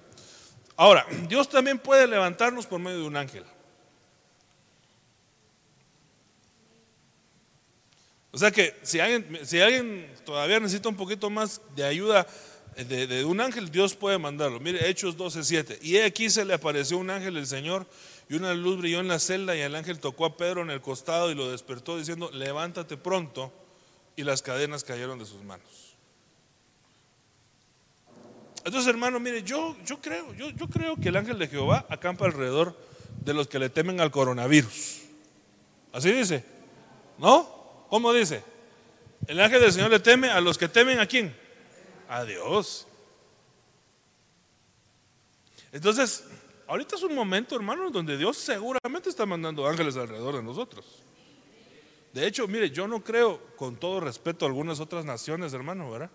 Ahora, Dios también puede levantarnos por medio de un ángel. O sea que si alguien, si alguien todavía necesita un poquito más de ayuda de, de un ángel, Dios puede mandarlo. Mire, Hechos 12:7. Y aquí se le apareció un ángel del Señor y una luz brilló en la celda y el ángel tocó a Pedro en el costado y lo despertó diciendo, levántate pronto. Y las cadenas cayeron de sus manos. Entonces, hermano, mire, yo, yo creo, yo, yo creo que el ángel de Jehová acampa alrededor de los que le temen al coronavirus. Así dice. ¿No? ¿Cómo dice? El ángel del Señor le teme a los que temen a quién? A Dios. Entonces, ahorita es un momento, hermano, donde Dios seguramente está mandando ángeles alrededor de nosotros. De hecho, mire, yo no creo, con todo respeto a algunas otras naciones, hermano, ¿verdad?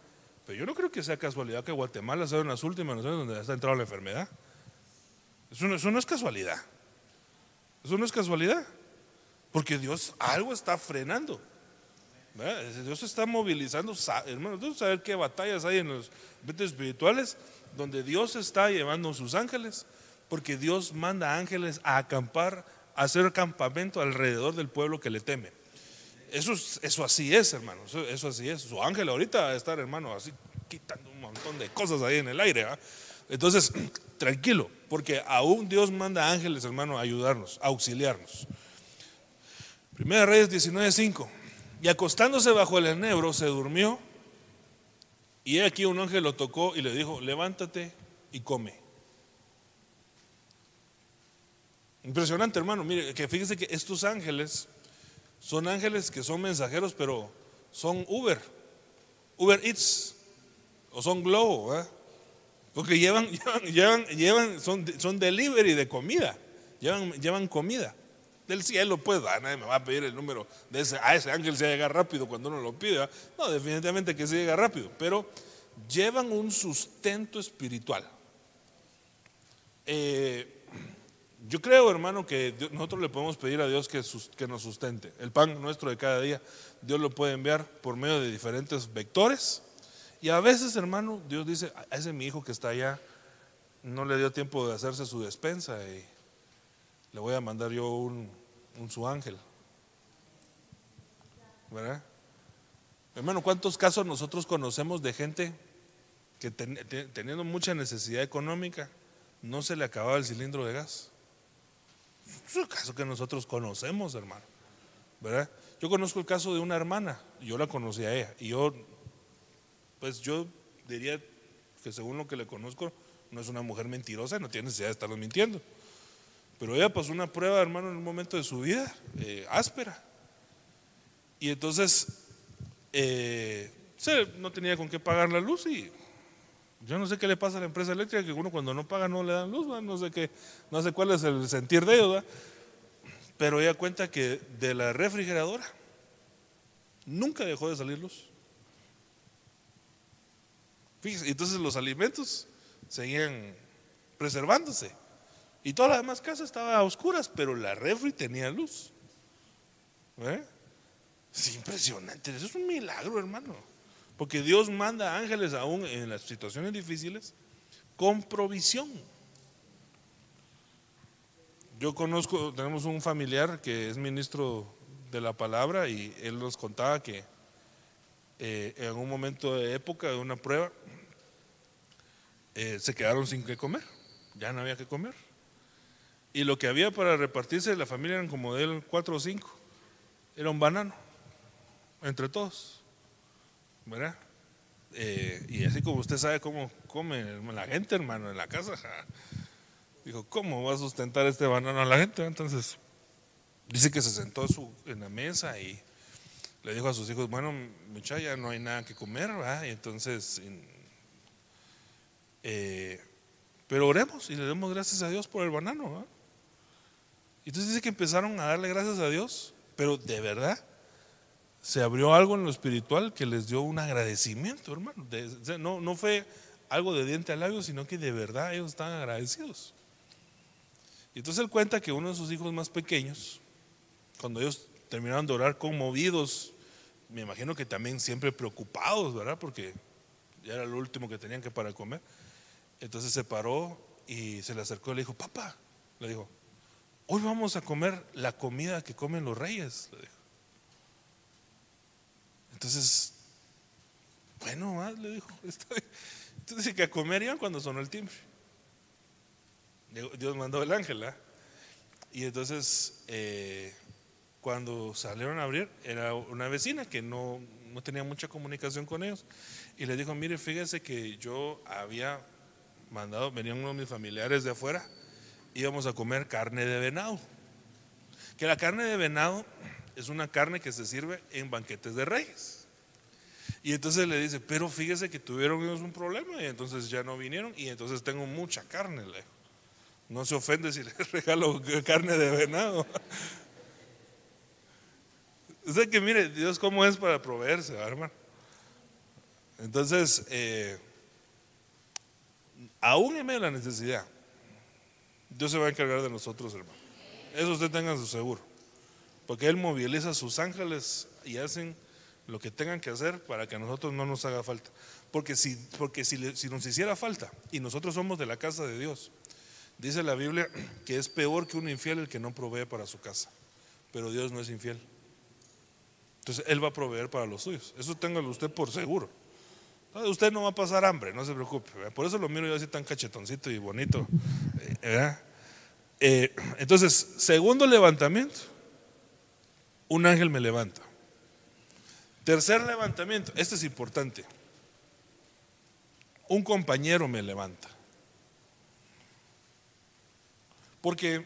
Pero yo no creo que sea casualidad que Guatemala sea una de las últimas naciones donde está entrado la enfermedad. Eso no, es casualidad. Eso no es casualidad. Porque Dios algo está frenando. Dios está movilizando, hermano, Dios saber qué batallas hay en los ambientes espirituales donde Dios está llevando sus ángeles, porque Dios manda ángeles a acampar, a hacer campamento alrededor del pueblo que le teme. Eso, eso así es, hermano, eso, así es. Su ángel ahorita va a estar, hermano, así quitando un montón de cosas ahí en el aire. ¿verdad? Entonces, tranquilo, porque aún Dios manda ángeles, hermano, a ayudarnos, a auxiliarnos. Primera Reyes 19:5. Y acostándose bajo el enebro, se durmió. Y aquí un ángel lo tocó y le dijo: Levántate y come. Impresionante, hermano. Mire, que fíjese que estos ángeles son ángeles que son mensajeros, pero son Uber, Uber Eats, o son Globo. Porque llevan, llevan, llevan, llevan son, son delivery de comida, llevan, llevan comida del cielo, pues nadie me va a pedir el número de ese, a ese ángel se llega rápido cuando uno lo pide. No, definitivamente que se llega rápido, pero llevan un sustento espiritual. Eh, yo creo, hermano, que nosotros le podemos pedir a Dios que, nos sustente. El pan nuestro de cada día, Dios lo puede enviar por medio de diferentes vectores. Y a veces, hermano, Dios dice, a ese mi hijo que está allá, no le dio tiempo de hacerse su despensa y le voy a mandar yo un, su ángel. ¿Verdad? Hermano, ¿cuántos casos nosotros conocemos de gente que ten- te- teniendo mucha necesidad económica, no se le acababa el cilindro de gas? Es un caso que nosotros conocemos, hermano. ¿Verdad? Yo conozco el caso de una hermana, yo la conocí a ella, y yo, pues yo diría que según lo que le conozco, no es una mujer mentirosa no tiene necesidad de estarnos mintiendo. Pero ella pasó una prueba, hermano, en un momento de su vida, eh, áspera. Y entonces, eh, no tenía con qué pagar la luz y yo no sé qué le pasa a la empresa eléctrica, que uno cuando no paga no le dan luz, no sé qué, no sé cuál es el sentir de ellos, ¿va? pero ella cuenta que de la refrigeradora nunca dejó de salir luz. Fíjese, entonces los alimentos seguían preservándose. Y toda la demás casa estaba a oscuras, pero la refri tenía luz. ¿Eh? Es impresionante, eso es un milagro, hermano. Porque Dios manda ángeles aún en las situaciones difíciles con provisión. Yo conozco, tenemos un familiar que es ministro de la palabra y él nos contaba que eh, en un momento de época de una prueba eh, se quedaron sin qué comer, ya no había que comer. Y lo que había para repartirse de la familia eran como de él cuatro o cinco, era un banano, entre todos, ¿verdad? Eh, y así como usted sabe cómo come la gente, hermano, en la casa, dijo, ¿cómo va a sustentar este banano a la gente? Entonces, dice que se sentó en la mesa y le dijo a sus hijos, bueno, muchacha, no hay nada que comer, ¿verdad? Y entonces, en- eh, pero oremos y le demos gracias a Dios por el banano, ¿verdad? Entonces dice que empezaron a darle gracias a Dios, pero de verdad se abrió algo en lo espiritual que les dio un agradecimiento, hermano. No, no fue algo de diente al labio, sino que de verdad ellos estaban agradecidos. Y entonces él cuenta que uno de sus hijos más pequeños, cuando ellos terminaron de orar conmovidos, me imagino que también siempre preocupados, ¿verdad? Porque ya era lo último que tenían que para comer. Entonces se paró y se le acercó y le dijo, papá, le dijo, hoy vamos a comer la comida que comen los reyes. le dijo. Entonces, bueno, le dijo, entonces que a comer iban cuando sonó el timbre. Dios mandó el ángel, ¿ah? Y entonces, eh, cuando salieron a abrir, era una vecina que no, no tenía mucha comunicación con ellos. Y le dijo, mire, fíjense que yo había mandado, venían unos de mis familiares de afuera, íbamos a comer carne de venado. Que la carne de venado es una carne que se sirve en banquetes de reyes. Y entonces le dice, pero fíjese que tuvieron ellos un problema y entonces ya no vinieron y entonces tengo mucha carne. Le no se ofende si le regalo carne de venado. O sea que mire, Dios cómo es para proveerse, hermano. Entonces, eh, aún en medio de la necesidad, Dios se va a encargar de nosotros, hermano. Eso usted tenga su seguro. Porque Él moviliza a sus ángeles y hacen lo que tengan que hacer para que a nosotros no nos haga falta. Porque si, porque si, si nos hiciera falta y nosotros somos de la casa de Dios, dice la Biblia que es peor que un infiel el que no provee para su casa. Pero Dios no es infiel. Entonces Él va a proveer para los suyos. Eso téngalo usted por seguro. Usted no va a pasar hambre, no se preocupe. Por eso lo miro yo así tan cachetoncito y bonito. Eh, entonces, segundo levantamiento, un ángel me levanta. Tercer levantamiento, este es importante. Un compañero me levanta. Porque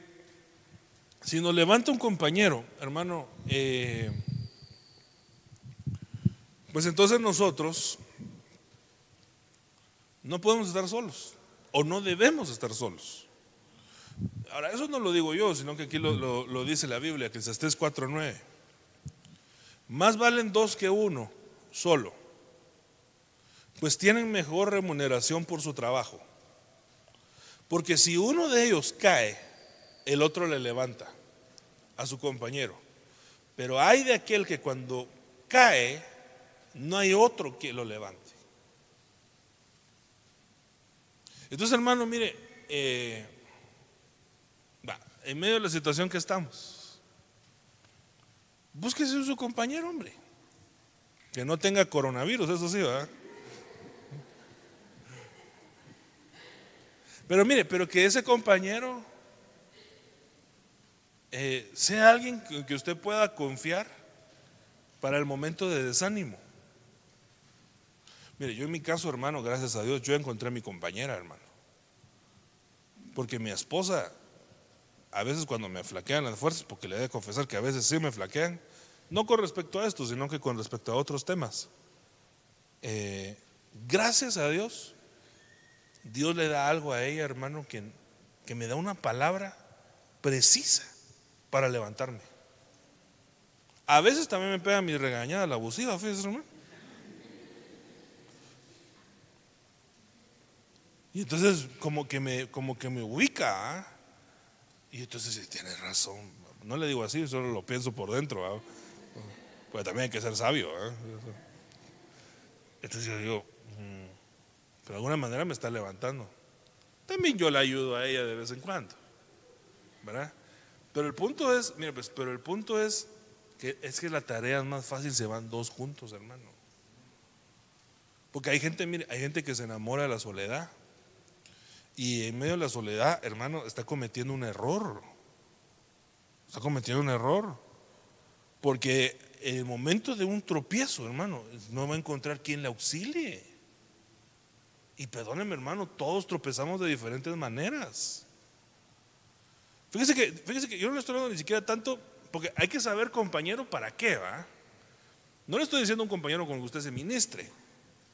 si nos levanta un compañero, hermano, eh, pues entonces nosotros no podemos estar solos o no debemos estar solos. Ahora, eso no lo digo yo, sino que aquí lo, dice la Biblia, que es 4.9. Más valen dos que uno solo, pues tienen mejor remuneración por su trabajo. Porque si uno de ellos cae, el otro le levanta a su compañero. Pero hay de aquel que cuando cae, no hay otro que lo levante. Entonces, hermano, mire, eh, en medio de la situación que estamos, búsquese su compañero, hombre, que no tenga coronavirus, eso sí, ¿verdad? Pero mire, pero que ese compañero eh, sea alguien que usted pueda confiar para el momento de desánimo. Mire, yo en mi caso, hermano, gracias a Dios, yo encontré a mi compañera, hermano. Porque mi esposa, a veces cuando me flaquean las fuerzas, porque le he de confesar que a veces sí me flaquean, no con respecto a esto, sino que con respecto a otros temas. Eh, gracias a Dios, Dios le da algo a ella, hermano, que, que me da una palabra precisa para levantarme. A veces también me pega mi regañada, la abusiva, fíjese, hermano. Y entonces como que me, como que me ubica. ¿ah? Y entonces tiene razón. No le digo así, solo lo pienso por dentro. ¿ah? Pues también hay que ser sabio. ¿ah? Entonces yo digo, mm, pero de alguna manera me está levantando. También yo le ayudo a ella de vez en cuando. ¿Verdad? Pero el punto es, mira, pues, pero el punto es que es que la tarea más fácil, se van dos juntos, hermano. Porque hay gente, mire, hay gente que se enamora de la soledad. Y en medio de la soledad, hermano, está cometiendo un error. Está cometiendo un error. Porque en el momento de un tropiezo, hermano, no va a encontrar quien le auxilie. Y perdónenme, hermano, todos tropezamos de diferentes maneras. Fíjese que, fíjese que yo no le estoy hablando ni siquiera tanto, porque hay que saber, compañero, para qué va. No le estoy diciendo a un compañero con el que usted se ministre,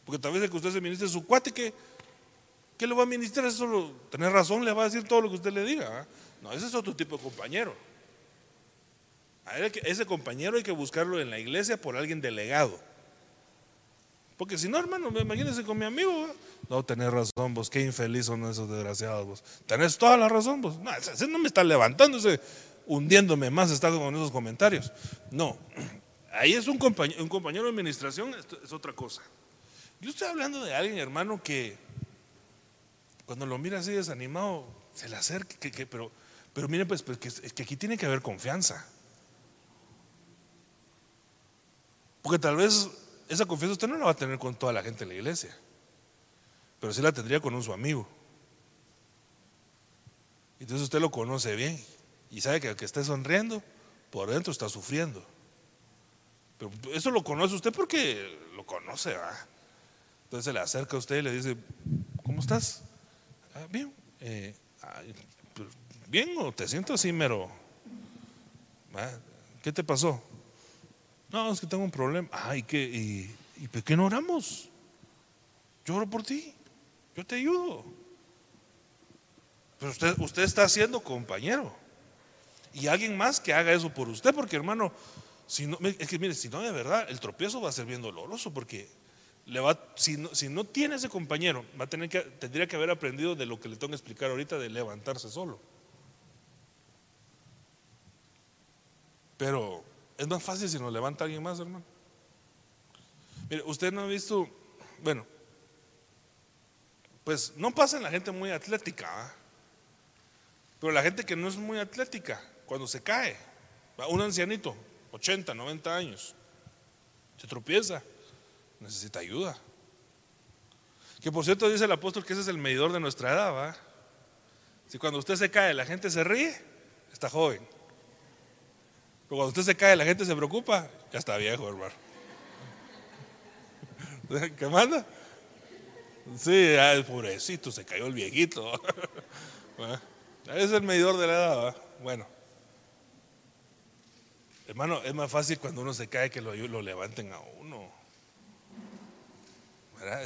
porque tal vez el que usted se ministre su cuate que, ¿qué le va a ministrar? Solo, tener razón, le va a decir todo lo que usted le diga. No, ese es otro tipo de compañero. Ese compañero hay que buscarlo en la iglesia por alguien delegado. Porque si no, hermano, imagínese con mi amigo. No, tenés razón vos, qué infeliz son esos desgraciados vos. Tenés toda la razón vos. No, ese no me está levantándose, hundiéndome más, está con esos comentarios. No, ahí es un compañero, un compañero de administración, es otra cosa. Yo estoy hablando de alguien, hermano, que cuando lo mira así desanimado, se le acerca, que, pero, pero mire, pues, pues que aquí tiene que haber confianza. Porque tal vez esa confianza usted no la va a tener con toda la gente de la iglesia, pero sí la tendría con un su amigo. Entonces usted lo conoce bien y sabe que aunque esté sonriendo, por dentro está sufriendo. Pero eso lo conoce usted porque lo conoce, ¿va? Entonces se le acerca a usted y le dice, ¿cómo estás? "Ah, bien. Eh, pues, bien o te siento así mero. "Ah, ¿Qué te pasó? No, es que tengo un problema. Ah, ¿y qué? ¿Y, y por qué no oramos? Yo oro por ti. Yo te ayudo. Pero usted, usted está siendo compañero. Y alguien más que haga eso por usted, porque hermano, si no, es que mire, si no de verdad, el tropiezo va a ser bien doloroso, porque le va, si, no, si no tiene ese compañero, va a tener que, tendría que haber aprendido de lo que le tengo que explicar ahorita, de levantarse solo. Pero es más fácil si nos levanta alguien más, hermano. Mire, usted no ha visto, bueno, pues no pasa en la gente muy atlética, ¿ah? pero la gente que no es muy atlética, cuando se cae, un ancianito, 80, 90 años, se tropieza, necesita ayuda. Que por cierto dice el apóstol que ese es el medidor de nuestra edad, ¿va? Si cuando usted se cae la gente se ríe, está joven. Pero cuando usted se cae la gente se preocupa, ya está viejo, hermano. ¿Qué manda? Sí, ay, pobrecito, se cayó el viejito. Es el medidor de la edad, ¿va? Bueno. Hermano, es más fácil cuando uno se cae que lo levanten a uno.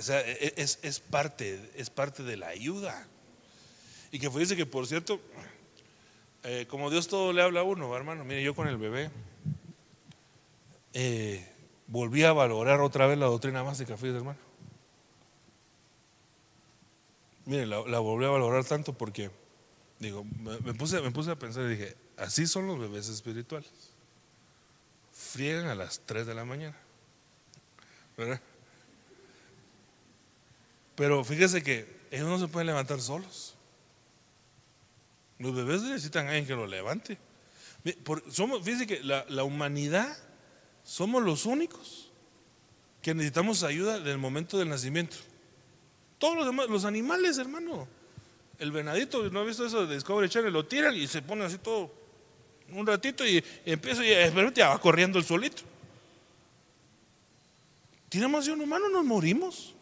Sea, e- es, es parte, es parte de la ayuda. Y que dice que, por cierto, eh, como Dios todo le habla a uno, ¿va, hermano. Mire, yo con el bebé eh, volví a valorar otra vez la doctrina básica, fíjese, hermano. Mire, la, volví a valorar tanto porque, digo, me, me puse, me puse a pensar y dije, así son los bebés espirituales. Friegan a las 3 de la mañana. ¿Verdad? Pero fíjese que ellos no se pueden levantar solos. Los bebés necesitan a alguien que los levante. Somos, fíjese que la, la humanidad somos los únicos que necesitamos ayuda en el momento del nacimiento. Todos los demás, los animales, hermano. El venadito, ¿no ha visto eso de Discovery Channel? Lo tiran y se pone así todo un ratito y, empieza y ya va corriendo el solito. Tiramos de un humano, nos morimos.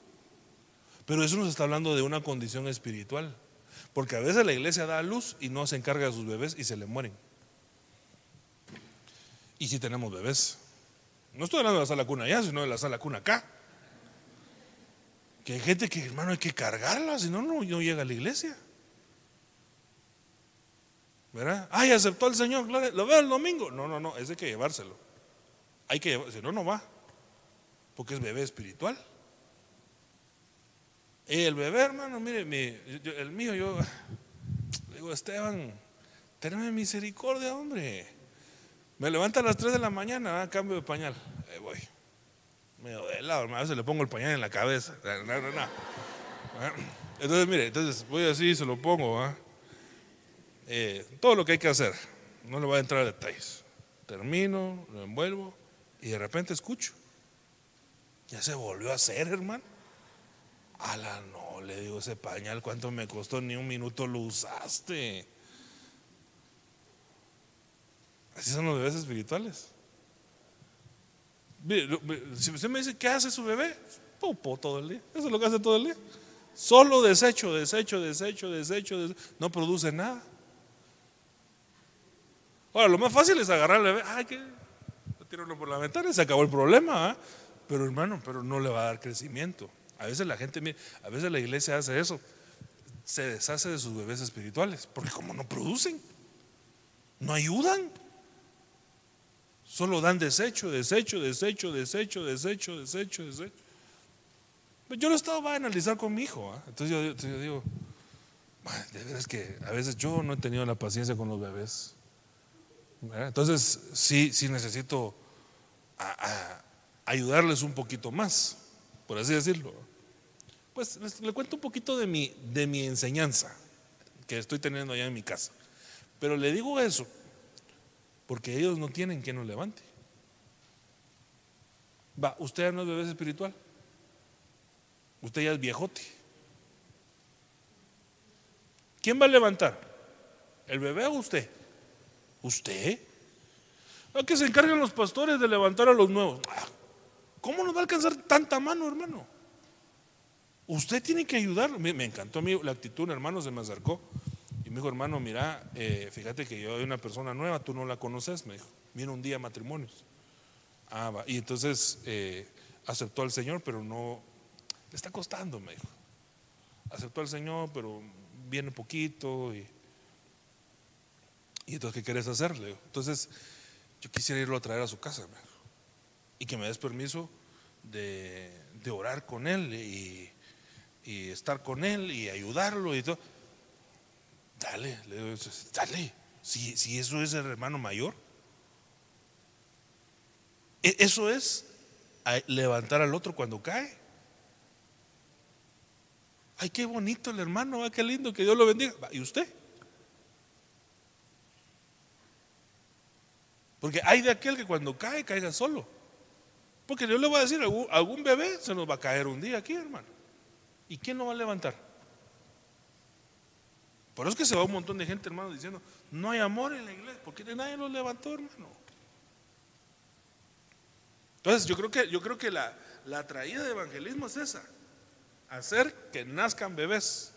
Pero eso nos está hablando de una condición espiritual. Porque a veces la iglesia da a luz y no se encarga de sus bebés y se le mueren. Y si tenemos bebés. No estoy hablando de la sala cuna allá, sino de la sala cuna acá. Que hay gente que, hermano, hay que cargarla, si no, no llega a la iglesia. ¿Verdad? Ay, aceptó al Señor, lo veo el domingo. No, no, no, es de que llevárselo. Hay que llevar, si no, no va. Porque es bebé espiritual. Y el bebé, hermano, mire, el mío, yo le digo, Esteban, tenme misericordia, hombre. Me levanta a las 3 de la mañana, cambio de pañal. Ahí voy. Medio de lado, hermano, a veces le pongo el pañal en la cabeza. No, no. Ah, Entonces, mire, entonces voy así, se lo pongo. Eh, todo lo que hay que hacer. No le voy a entrar a detalles. Termino, lo envuelvo y de repente escucho. Ya se volvió a hacer, hermano. Ala, no, le digo ese pañal, ¿cuánto me costó? Ni un minuto lo usaste. Así son los bebés espirituales. Si usted me dice, ¿qué hace su bebé? Popo todo el día. Eso es lo que hace todo el día. Solo desecho, desecho, desecho, desecho, desecho. No produce nada. Ahora, lo más fácil es agarrar al bebé. Ay, que por la ventana y se acabó el problema. ¿ah? Pero hermano, pero no le va a dar crecimiento. A veces la gente, a veces la iglesia hace eso. Se deshace de sus bebés espirituales. Porque como no producen, no ayudan. Solo dan desecho, desecho, desecho, desecho, desecho, desecho, desecho. Yo lo estaba a analizar con mi hijo. ¿ah? Entonces yo, digo, "Ay, de veras que a veces yo no he tenido la paciencia con los bebés. ¿verdad? Entonces sí, sí necesito ayudarles un poquito más, por así decirlo. Pues le cuento un poquito de mi, de mi enseñanza que estoy teniendo allá en mi casa. Pero le digo eso porque ellos no tienen quien nos levante. Va, usted no es bebé espiritual. Usted ya es viejote. ¿Quién va a levantar? ¿El bebé o usted? ¿Usted? ¿A qué se encargan los pastores de levantar a los nuevos? Ah, ¿Cómo nos va a alcanzar tanta mano, hermano? Usted tiene que ayudarlo. Me, encantó la actitud, hermano se me acercó y me dijo, hermano, mira, eh, fíjate que yo soy una persona nueva, tú no la conoces, me dijo, viene un día matrimonios. Ah, va. Y entonces eh, aceptó al Señor, pero no, le está costando, me dijo. Aceptó al Señor, pero viene poquito. Y, y entonces, ¿qué querés hacerle? Entonces, yo quisiera irlo a traer a su casa, me dijo, y que me des permiso de, de orar con él y, y estar con él y ayudarlo y todo. Dale, le digo, dale. Si, si eso es el hermano mayor, E- eso es levantar al otro cuando cae. Ay, qué bonito el hermano, ah, qué lindo, que Dios lo bendiga. ¿Y usted? Porque hay de aquel que cuando cae, caiga solo. Porque yo le voy a decir, algún bebé se nos va a caer un día aquí, hermano. ¿Y quién lo va a levantar? Por eso es que se va un montón de gente, hermano, diciendo, no hay amor en la iglesia, porque nadie lo levantó, hermano. Entonces, yo creo que, yo creo que la, la traída de evangelismo es esa, hacer que nazcan bebés.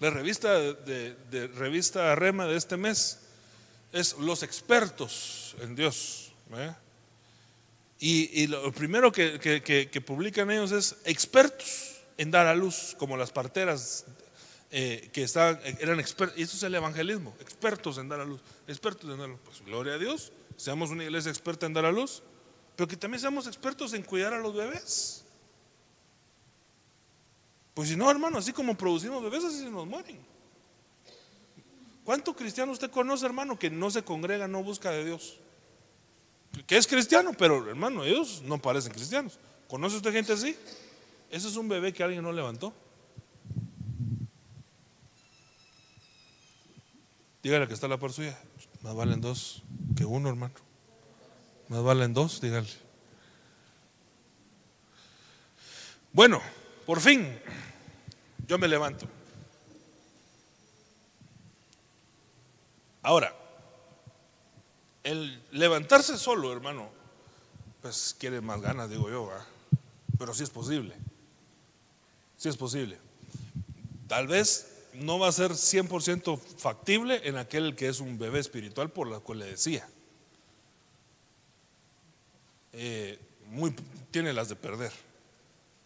La revista de, revista Rema de este mes es los expertos en Dios. ¿eh? Y, lo primero que- que publican ellos es expertos en dar a luz, como las parteras eh, que estaban, eran expertos, y eso es el evangelismo, expertos en dar a luz, expertos en dar a luz. Pues gloria a Dios, seamos una iglesia experta en dar a luz, pero que también seamos expertos en cuidar a los bebés. Pues si no, hermano, así como producimos bebés, así se nos mueren. ¿Cuánto cristiano usted conoce, hermano, que no se congrega, no busca de Dios? Que es cristiano, pero hermano, ellos no parecen cristianos. ¿Conoce usted gente así? Ese es un bebé que alguien no levantó. Dígale que está la par suya. Más valen dos que uno, hermano. Más valen dos, dígale. Bueno, por fin, yo me levanto. Ahora, el levantarse solo, hermano, pues quiere más ganas, digo yo, pero sí es posible. Sí es posible. Tal vez no va a ser 100% factible en aquel que es un bebé espiritual, por lo que le decía. Eh, tiene las de perder.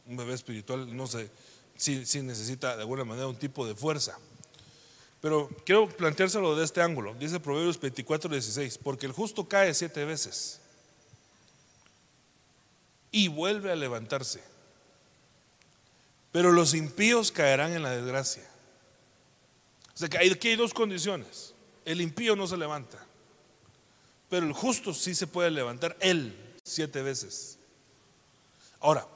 Un bebé espiritual no sé, sí necesita de alguna manera un tipo de fuerza. Pero quiero planteárselo de este ángulo. Dice Proverbios 24, 16, porque el justo cae siete veces y vuelve a levantarse. Pero los impíos caerán en la desgracia. O sea que aquí hay dos condiciones. El impío no se levanta, pero el justo sí se puede levantar él siete veces. Ahora,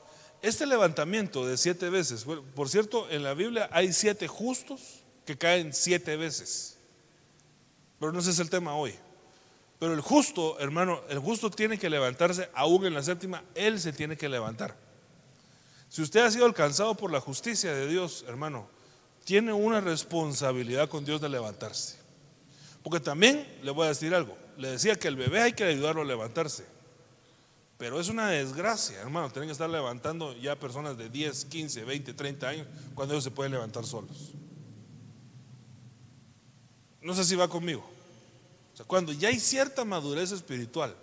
este levantamiento de siete veces, por cierto, en la Biblia hay siete justos que caen siete veces. Pero no ese es el tema hoy. Pero el justo, hermano, el justo tiene que levantarse aún en la séptima, él se tiene que levantar. Si usted ha sido alcanzado por la justicia de Dios, hermano, tiene una responsabilidad con Dios de levantarse. Porque también le voy a decir algo, le decía que el bebé hay que ayudarlo a levantarse. Pero es una desgracia, hermano, tienen que estar levantando ya personas de 10, 15, 20, 30 años cuando ellos se pueden levantar solos. No sé si va conmigo. O sea, cuando ya hay cierta madurez espiritual,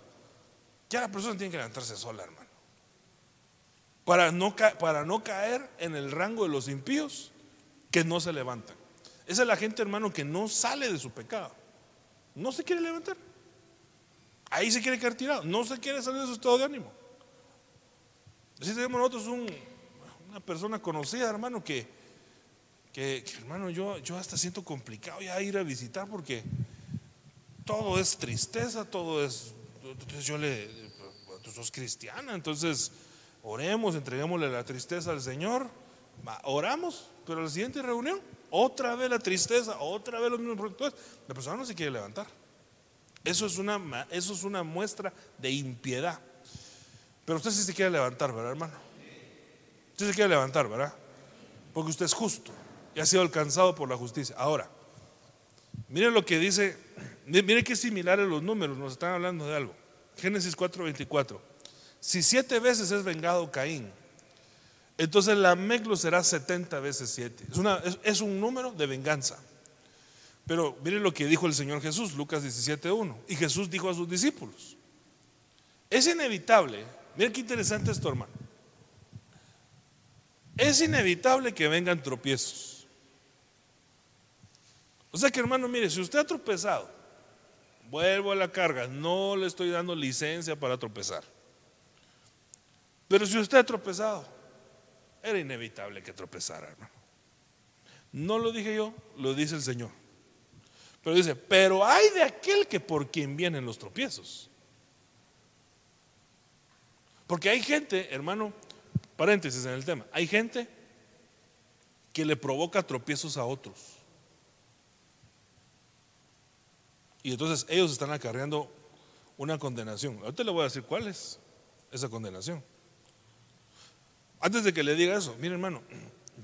ya la persona tiene que levantarse sola, hermano. Para no, para no caer en el rango de los impíos que no se levantan. Esa es la gente, hermano, que no sale de su pecado. No se quiere levantar. Ahí se quiere quedar tirado. No se quiere salir de su estado de ánimo. Así tenemos nosotros un- una persona conocida, hermano, que, que, que, hermano, yo, yo hasta siento complicado ya ir a visitar porque todo es tristeza, todo es. Entonces yo le. Tú sos cristiana, entonces oremos, entreguémosle la tristeza al Señor, oramos, pero la siguiente reunión, otra vez la tristeza, otra vez los mismos productores. La persona no se quiere levantar. Eso es una, eso es una muestra de impiedad. Pero usted sí se quiere levantar, ¿verdad, hermano? Usted se quiere levantar, ¿verdad? Porque usted es justo y ha sido alcanzado por la justicia. Ahora, miren lo que dice, miren qué similares los números, nos están hablando de algo. Génesis 4:24. Si siete veces es vengado Caín, entonces la Meclo será 70 veces siete. Es, un número de venganza. Pero miren lo que dijo el Señor Jesús, Lucas 17:1. Y Jesús dijo a sus discípulos: Es inevitable Miren qué interesante esto, hermano. Es inevitable que vengan tropiezos. O sea que, hermano, mire, si usted ha tropezado, vuelvo a la carga, no le estoy dando licencia para tropezar. Pero si usted ha tropezado, era inevitable que tropezara, hermano. No lo dije yo, lo dice el Señor. Pero dice, pero hay de aquel que por quien vienen los tropiezos. Porque hay gente, hermano, paréntesis en el tema, hay gente que le provoca tropiezos a otros. Y entonces ellos están acarreando una condenación. Ahorita le voy a decir cuál es esa condenación. Antes de que le diga eso, mire hermano,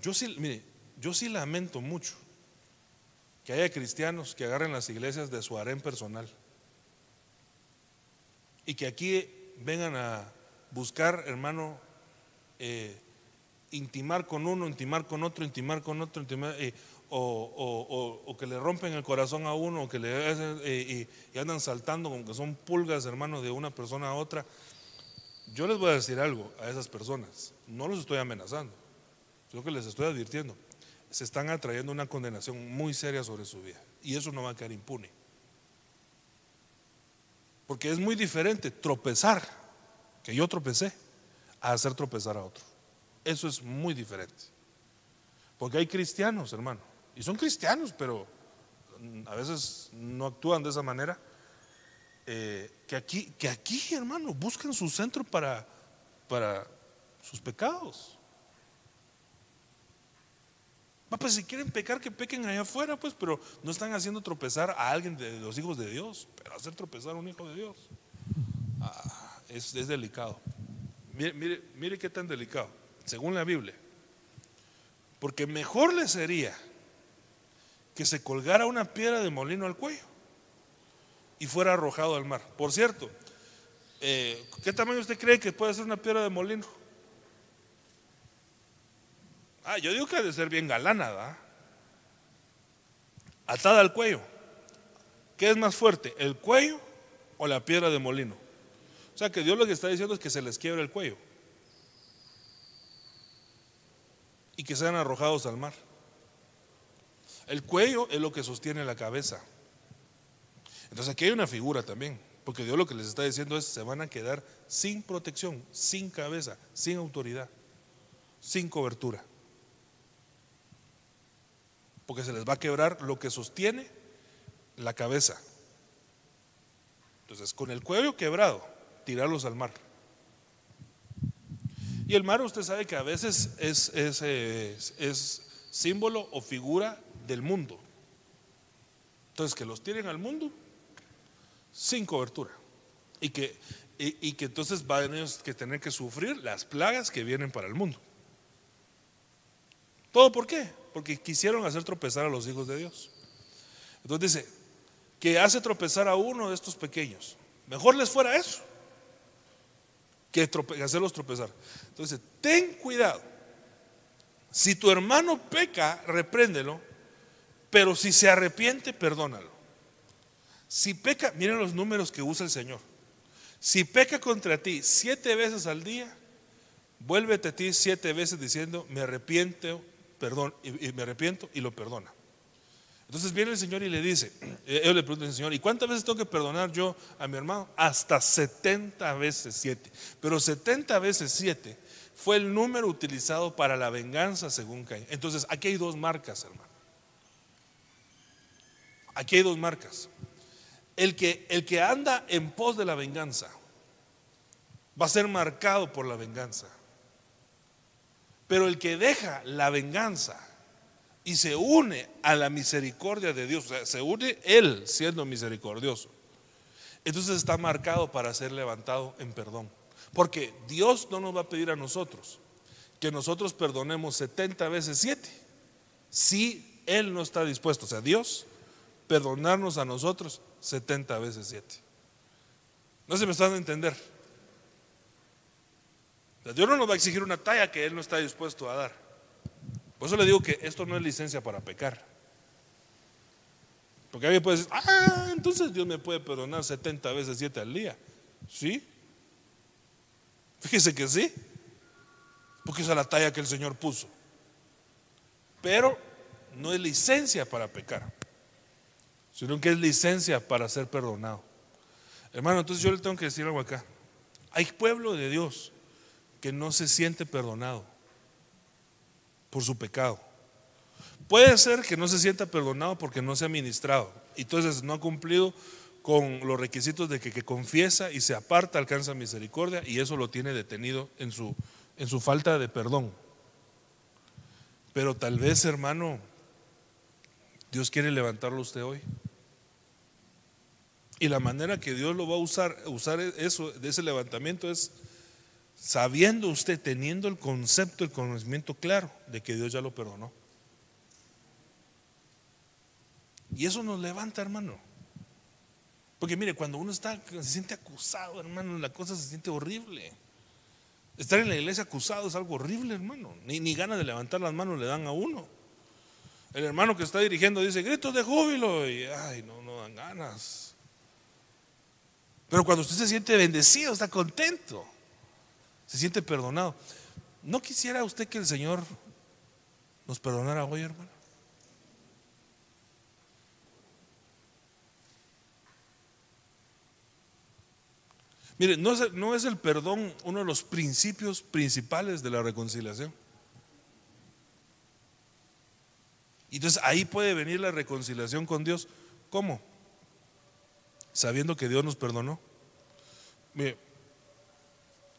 yo sí, mire, yo sí lamento mucho que haya cristianos que agarren las iglesias de su harén personal y que aquí vengan a buscar, hermano, eh, intimar con uno, intimar con otro, intimar con otro, eh, o, que le rompen el corazón a uno, o que le eh, y, andan saltando como que son pulgas, hermano, de una persona a otra. Yo les voy a decir algo a esas personas, no los estoy amenazando, sino que les estoy advirtiendo, se están atrayendo una condenación muy seria sobre su vida, y eso no va a quedar impune. Porque es muy diferente tropezar que yo tropecé a hacer tropezar a otro. Eso es muy diferente. Porque hay cristianos, hermano, y son cristianos, pero a veces no actúan de esa manera. Eh, que, aquí, que aquí, hermano, buscan su centro para, para sus pecados. Pues si quieren pecar, que pequen allá afuera, pues, pero no están haciendo tropezar a alguien de los hijos de Dios, pero hacer tropezar a un hijo de Dios. Ah es, delicado. Mire, mire, mire qué tan delicado, según la Biblia. Porque mejor le sería que se colgara una piedra de molino al cuello y fuera arrojado al mar. Por cierto, eh, ¿qué tamaño usted cree que puede ser una piedra de molino? Ah, yo digo que ha de ser bien galana, ¿verdad? Atada al cuello. ¿Qué es más fuerte, el cuello o la piedra de molino? O sea que Dios lo que está diciendo es que se les quiebra el cuello y que sean arrojados al mar. El cuello es lo que sostiene la cabeza. Entonces aquí hay una figura también, porque Dios lo que les está diciendo es se van a quedar sin protección, sin cabeza, sin autoridad, sin cobertura. Porque se les va a quebrar lo que sostiene la cabeza. Entonces, con el cuello quebrado, tirarlos al mar. Y el mar usted sabe que a veces es, es, símbolo o figura del mundo. Entonces que los tiren al mundo sin cobertura. Y que, y, que entonces van ellos que tener que sufrir las plagas que vienen para el mundo. ¿Todo por qué? Porque quisieron hacer tropezar a los hijos de Dios. Entonces dice, que hace tropezar a uno de estos pequeños. Mejor les fuera eso que hacerlos tropezar. Entonces, ten cuidado. Si tu hermano peca, repréndelo, pero si se arrepiente, perdónalo. Si peca, miren los números que usa el Señor. Si peca contra ti siete veces al día, vuélvete a ti siete veces diciendo, me arrepiento, perdón, y me arrepiento y lo perdona. Entonces viene el Señor y le dice, eh, yo le pregunto al Señor, ¿y cuántas veces tengo que perdonar yo a mi hermano? Hasta 70 veces 7. Pero 70 veces 7 fue el número utilizado para la venganza según Caín. Entonces aquí hay dos marcas, hermano. Aquí hay dos marcas. El que, el que anda en pos de la venganza va a ser marcado por la venganza. Pero el que deja la venganza y se une a la misericordia de Dios, o sea, se une Él siendo misericordioso. Entonces está marcado para ser levantado en perdón. Porque Dios no nos va a pedir a nosotros que nosotros perdonemos 70 veces 7 si Él no está dispuesto, o sea, Dios, perdonarnos a nosotros 70 veces 7. No se me están a entender. Dios no nos va a exigir una talla que Él no está dispuesto a dar. Por eso le digo que esto no es licencia para pecar. Porque alguien puede decir, ah, entonces Dios me puede perdonar 70 veces 7 al día. ¿Sí? Fíjese que sí. Porque esa es la talla que el Señor puso. Pero no es licencia para pecar, sino que es licencia para ser perdonado. Hermano, entonces yo le tengo que decir algo acá. Hay pueblo de Dios que no se siente perdonado por su pecado. Puede ser que no se sienta perdonado porque no se ha ministrado. Entonces no ha cumplido con los requisitos de que, que, confiesa y se aparta, alcanza misericordia y eso lo tiene detenido en su, en su falta de perdón. Pero tal vez, hermano, Dios quiere levantarlo usted hoy. Y la manera que Dios lo va a usar, usar eso, de ese levantamiento es sabiendo usted, teniendo el concepto, el conocimiento claro de que Dios ya lo perdonó. Y eso nos levanta, hermano. Porque mire, cuando uno está, se siente acusado, hermano, la cosa se siente horrible. Estar en la iglesia acusado es algo horrible, hermano. Ni, ni ganas de levantar las manos le dan a uno. El hermano que está dirigiendo dice gritos de júbilo y ay, no, no dan ganas. Pero cuando usted se siente bendecido, está contento, se siente perdonado. ¿No quisiera usted que el Señor nos perdonara hoy, hermano? Mire, no es, el perdón uno de los principios principales de la reconciliación. Y entonces ahí puede venir la reconciliación con Dios. ¿Cómo? Sabiendo que Dios nos perdonó.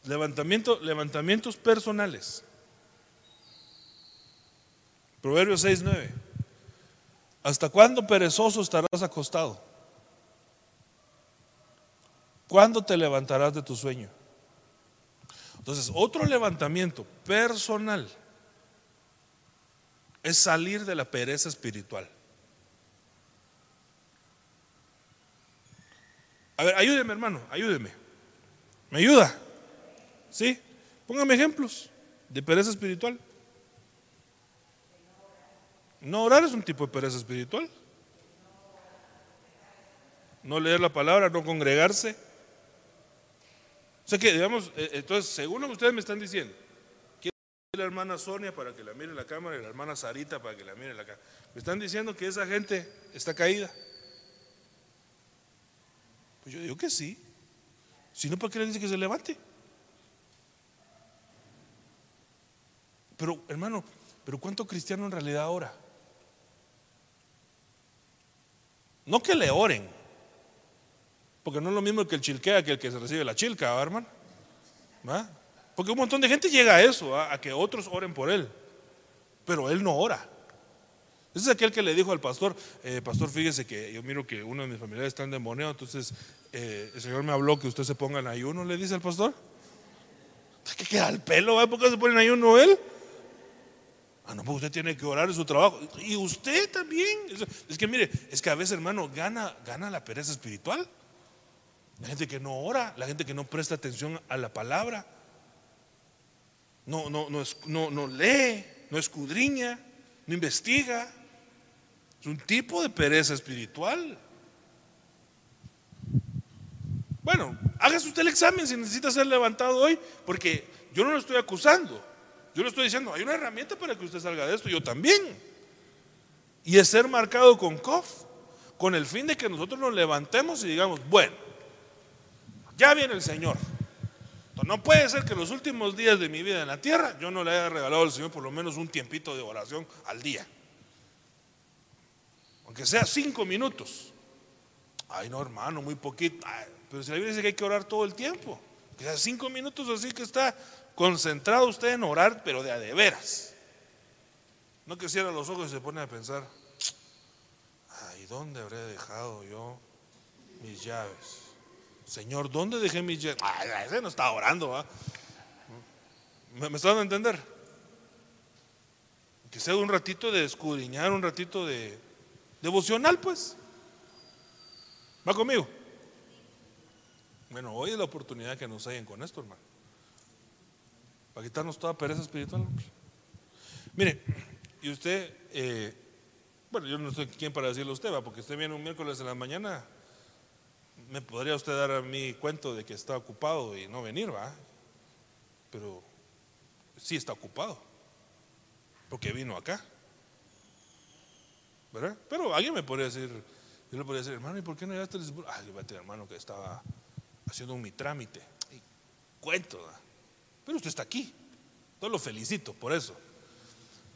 Levantamiento, levantamientos personales. Proverbios 6, 9. ¿Hasta cuándo perezoso estarás acostado? ¿Cuándo te levantarás de tu sueño? Entonces, otro levantamiento personal es salir de la pereza espiritual. A ver, ayúdeme hermano, ayúdeme. ¿Me ayuda? ¿Sí? Póngame ejemplos de pereza espiritual. No orar es un tipo de pereza espiritual. No leer la palabra, no congregarse. O sea que, digamos, eh, entonces, según lo que ustedes me están diciendo, quiero la hermana Sonia para que la mire la cámara y la hermana Sarita para que la mire la cámara. Me están diciendo que esa gente está caída. Pues yo digo que sí. Si no, ¿para qué le dice que se levante? Pero, hermano, ¿pero cuánto cristiano en realidad ora? No que le oren, porque no es lo mismo que el chilquea que el que se recibe la chilca, hermano? Porque un montón de gente llega a eso, a que otros oren por él. Pero él no ora. Ese es aquel que le dijo al pastor, eh, pastor, fíjese que yo miro que uno de mis familiares está endemoniado, entonces eh, el Señor me habló que usted se ponga en ayuno, le dice al pastor. ¿Qué queda el pelo? ¿Por qué se pone en ayuno él? Ah, no, pues usted tiene que orar en su trabajo. Y usted también. Es que mire, es que a veces, hermano, gana, gana la pereza espiritual. La gente que no ora, la gente que no presta atención a la palabra, no, no, no, no, no lee, no escudriña, no investiga. Es un tipo de pereza espiritual. Bueno, hágase usted el examen si necesita ser levantado hoy, porque yo no lo estoy acusando. Yo le estoy diciendo, hay una herramienta para que usted salga de esto, yo también. Y es ser marcado con COF, con el fin de que nosotros nos levantemos y digamos, bueno, ya viene el Señor. no puede ser que los últimos días de mi vida en la tierra yo no le haya regalado al Señor por lo menos un tiempito de oración al día. Aunque sea cinco minutos. Ay, no, hermano, muy poquito. pero si la Biblia dice que hay que orar todo el tiempo. Que sea cinco minutos así que está concentrado usted en orar, pero de a de veras. No que cierra los ojos y se pone a pensar, ay, ¿dónde habré dejado yo mis llaves? Señor, ¿dónde dejé mi jet? Ay, ese no está orando, ¿va? ¿Me, me está dando a entender? Que sea un ratito de escudriñar, un ratito de devocional, pues. ¿Va conmigo? Bueno, hoy es la oportunidad que nos hallen con esto, hermano. Para quitarnos toda pereza espiritual. Mire, y usted, eh, bueno, yo no soy quien para decirle a usted, va, porque usted viene un miércoles en la mañana, me podría usted dar a mí cuento de que está ocupado y no venir, va. Pero sí está ocupado, porque vino acá. Pero alguien me podría decir, yo le podría decir, hermano, ¿y por qué no llegaste al Ah, yo a hermano que estaba haciendo mi trámite. Y cuento, pero usted está aquí. Entonces lo felicito por eso.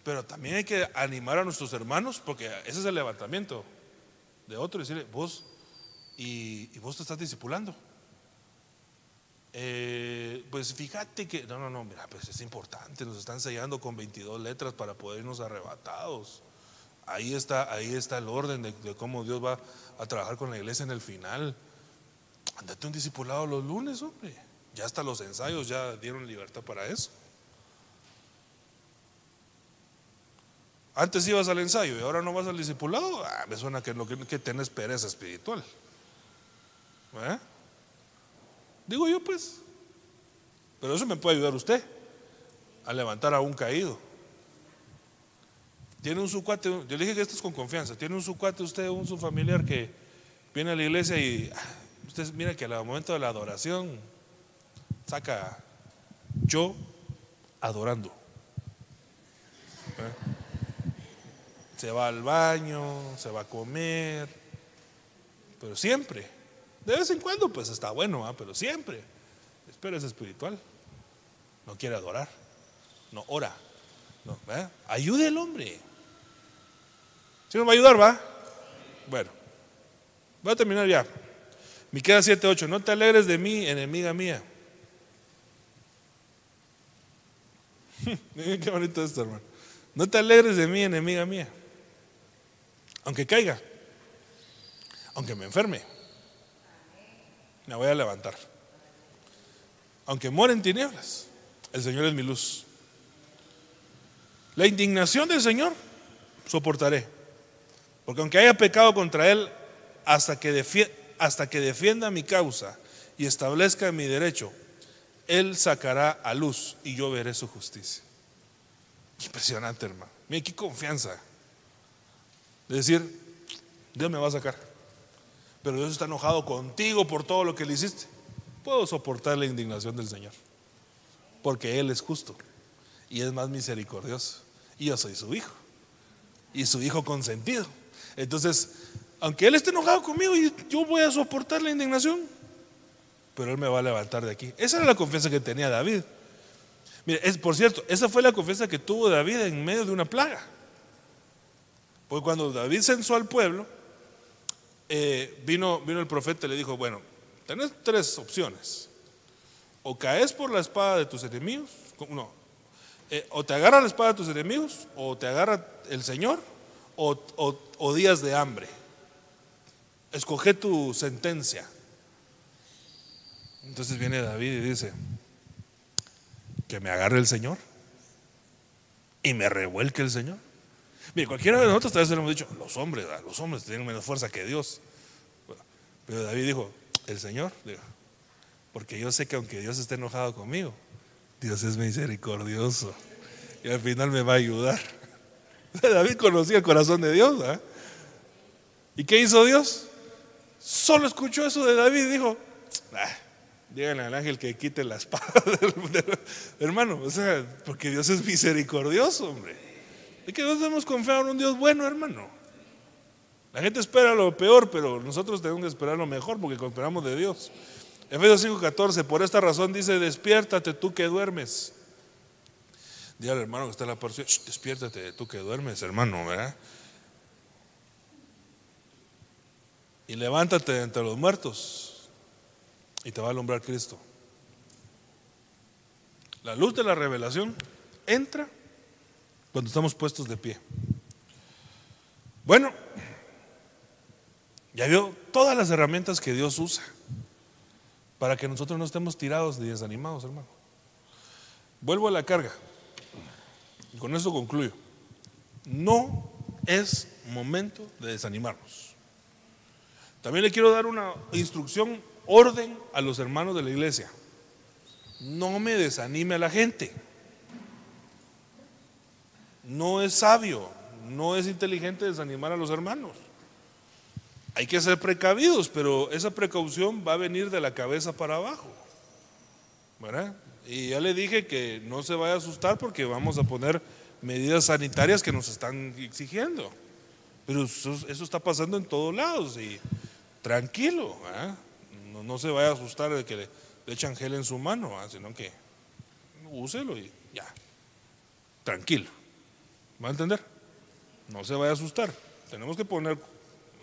Pero también hay que animar a nuestros hermanos, porque ese es el levantamiento de otro, decirle, vos, y, vos te estás discipulando. Eh, pues fíjate que, no, no, no, mira, pues es importante, nos están sellando con 22 letras para poder irnos arrebatados. Ahí está, ahí está el orden de, cómo Dios va a trabajar con la iglesia en el final. Andate un discipulado los lunes, hombre. Ya hasta los ensayos ya dieron libertad para eso. Antes ibas al ensayo y ahora no vas al discipulado. Ah, me suena que, lo que tenés pereza espiritual. ¿Eh? Digo yo, pues. Pero eso me puede ayudar usted a levantar a un caído. Tiene un sucuate, yo le dije que esto es con confianza. Tiene un sucuate usted, un su familiar que viene a la iglesia y ah, usted mira que al momento de la adoración saca yo adorando. ¿Eh? Se va al baño, se va a comer, pero siempre, de vez en cuando pues está bueno, pero siempre, espero es espiritual, no quiere adorar, no ora, no, ayude al hombre. Si nos va a ayudar, va? Bueno, voy a terminar ya. Miqueas 7:8, no te alegres de mí, enemiga mía. Miren qué bonito esto, hermano. No te alegres de mí, enemiga mía. Aunque caiga, aunque me enferme, me voy a levantar. Aunque muera en tinieblas, el Señor es mi luz. La indignación del Señor soportaré. Porque aunque haya pecado contra Él, hasta que, defienda mi causa y establezca mi derecho, Él sacará a luz y yo veré su justicia. Impresionante, hermano. Mira, qué confianza. De decir, Dios me va a sacar. Pero Dios está enojado contigo por todo lo que le hiciste. Puedo soportar la indignación del Señor. Porque Él es justo y es más misericordioso. Y yo soy su hijo. Y su hijo consentido. Entonces, aunque Él esté enojado conmigo, yo voy a soportar la indignación. Pero Él me va a levantar de aquí. Esa era la confianza que tenía David. Mire, es, por cierto, esa fue la confianza que tuvo David en medio de una plaga. Porque cuando David censó al pueblo, eh, vino, vino el profeta y le dijo, bueno, tenés tres opciones. O caes por la espada de tus enemigos, no, eh, o te agarra la espada de tus enemigos, o te agarra el Señor, o, días de hambre. Escoge tu sentencia. Entonces viene David y dice, que me agarre el Señor y me revuelque el Señor. Mire, cualquiera de nosotros tal vez hemos dicho, los hombres, los hombres tienen menos fuerza que Dios. Pero David dijo, el Señor, porque yo sé que aunque Dios esté enojado conmigo, Dios es misericordioso y al final me va a ayudar. David conocía el corazón de Dios. ¿Y qué hizo Dios? Solo escuchó eso de David y dijo, ah, Díganle al ángel que quite la espada hermano, o sea, porque Dios es misericordioso, hombre. Es que nosotros hemos confiado en un Dios bueno, hermano. La gente espera lo peor, pero nosotros tenemos que esperar lo mejor porque esperamos de Dios. Efesios 5:14, por esta razón dice, despiértate tú que duermes. Dígale hermano que está en la porción, despiértate tú que duermes, hermano, ¿verdad? Y levántate entre los muertos y te va a alumbrar Cristo. La luz de la revelación entra cuando estamos puestos de pie. Bueno, ya vio todas las herramientas que Dios usa. para que nosotros no estemos tirados ni desanimados, hermano. Vuelvo a la carga. Y con eso concluyo. No es momento de desanimarnos. También le quiero dar una instrucción, orden a los hermanos de la iglesia. No me desanime a la gente. No es sabio, no es inteligente desanimar a los hermanos. Hay que ser precavidos, pero esa precaución va a venir de la cabeza para abajo. ¿Verdad? Y ya le dije que no se vaya a asustar porque vamos a poner medidas sanitarias que nos están exigiendo. Pero eso, está pasando en todos lados y tranquilo, no, se vaya a asustar de que le, echan gel en su mano, sino que úselo y ya, tranquilo. ¿Va a entender? No se vaya a asustar. Tenemos que poner,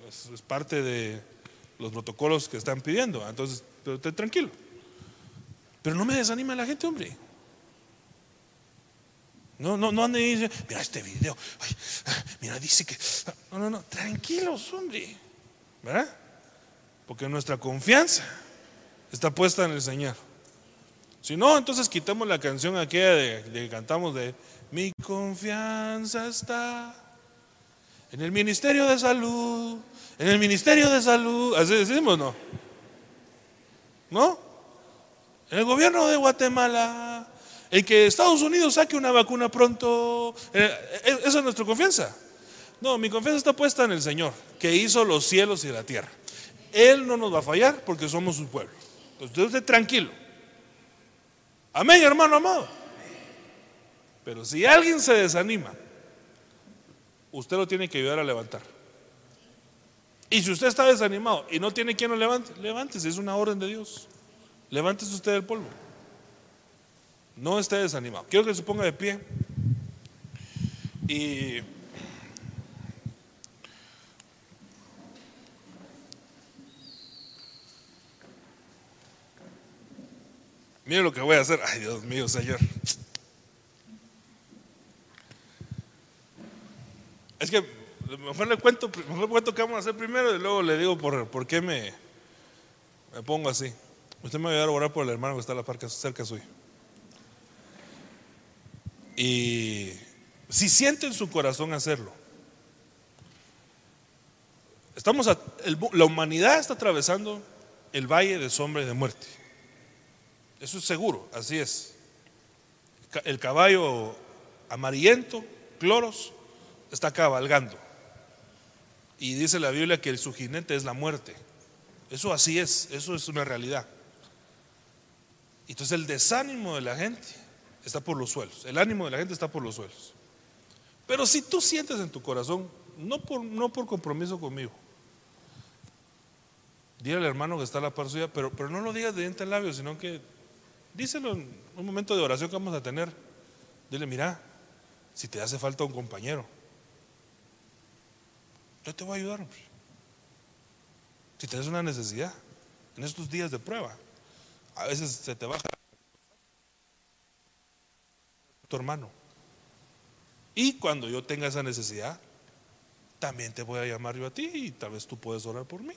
es, parte de los protocolos que están pidiendo, entonces, pero esté tranquilo. Pero no me desanime la gente, hombre. No, no, no ande y mira este video, mira, dice que. No, no, no, tranquilos, hombre. ¿Verdad? Porque nuestra confianza está puesta en el Señor. Si no, entonces quitamos la canción aquella de, que cantamos de Mi confianza está en el Ministerio de Salud, en el Ministerio de Salud. Así decimos, ¿no? ¿No? En el gobierno de Guatemala, en que Estados Unidos saque una vacuna pronto. Eh, eh, esa es nuestra confianza. No, mi confianza está puesta en el Señor, que hizo los cielos y la tierra. Él no nos va a fallar porque somos su pueblo. Entonces, usted tranquilo. Amén, hermano amado. Pero si alguien se desanima, usted lo tiene que ayudar a levantar. Y si usted está desanimado y no tiene quien lo levante, levántese, es una orden de Dios. Levántese usted del polvo. No esté desanimado. Quiero que se ponga de pie. Y Mire lo que voy a hacer. Ay, Dios mío, Señor. Es que mejor le cuento, mejor cuento qué vamos a hacer primero y luego le digo por, por qué me, me pongo así. Usted me va a ayudar a orar por el hermano que está a la parca cerca suya. Y si siente en su corazón hacerlo, estamos la humanidad está atravesando el valle de sombra y de muerte. Eso es seguro, así es. El caballo amarillento, cloros, está cabalgando. Y dice la Biblia que su jinete es la muerte. Eso así es, eso es una realidad. Entonces el desánimo de la gente está por los suelos. El ánimo de la gente está por los suelos. Pero si tú sientes en tu corazón, no por, no por compromiso conmigo, dile al hermano que está a la par suya, pero, pero no lo digas de diente al labio, sino que díselo en un momento de oración que vamos a tener. Dile, mira, si te hace falta un compañero, yo te voy a ayudar. Si tienes una necesidad en estos días de prueba, a veces se te baja hermano. Y cuando yo tenga esa necesidad, también te voy a llamar yo a ti y tal vez tú puedes orar por mí.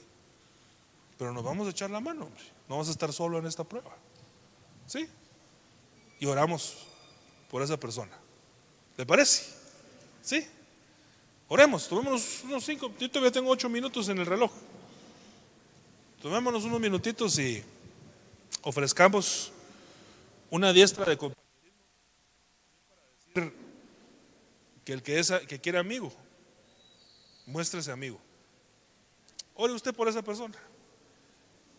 Pero nos vamos a echar la mano, No vamos a estar solo en esta prueba. ¿Sí? Y oramos por esa persona. ¿Le parece? ¿Sí? Oremos, tomémonos unos cinco, yo todavía tengo ocho minutos en el reloj. Tomémonos unos minutitos y ofrezcamos una diestra de que el que, es, que quiere amigo, muéstrese amigo. Ore usted por esa persona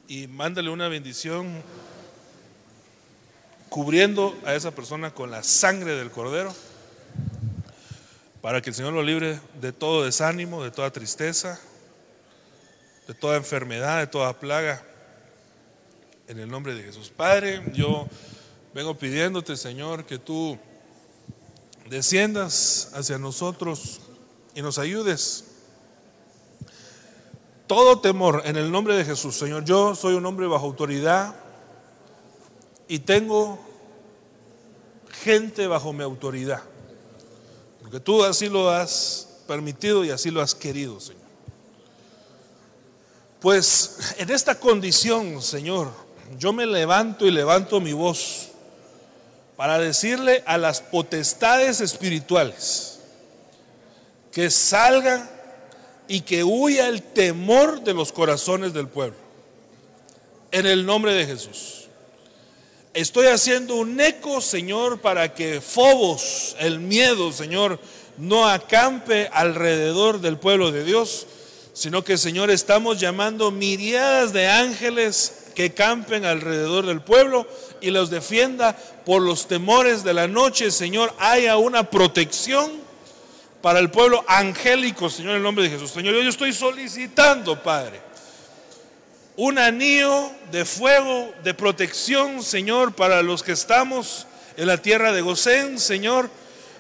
y mándale una bendición cubriendo a esa persona con la sangre del cordero para que el Señor lo libre de todo desánimo, de toda tristeza, de toda enfermedad, de toda plaga. En el nombre de Jesús. Padre, yo vengo pidiéndote, Señor, que tú desciendas hacia nosotros y nos ayudes. Todo temor en el nombre de Jesús, Señor. Yo soy un hombre bajo autoridad y tengo gente bajo mi autoridad. Porque tú así lo has permitido y así lo has querido, Señor. Pues en esta condición, Señor, yo me levanto y levanto mi voz para decirle a las potestades espirituales que salgan y que huya el temor de los corazones del pueblo. En el nombre de Jesús. Estoy haciendo un eco, Señor, para que Fobos, el miedo, Señor, no acampe alrededor del pueblo de Dios, sino que, Señor, estamos llamando miriadas de ángeles que campen alrededor del pueblo y los defienda por los temores de la noche. Señor, haya una protección para el pueblo angélico, Señor, en el nombre de Jesús. Señor, yo estoy solicitando, Padre, un anillo de fuego, de protección, Señor, para los que estamos en la tierra de Gosén, Señor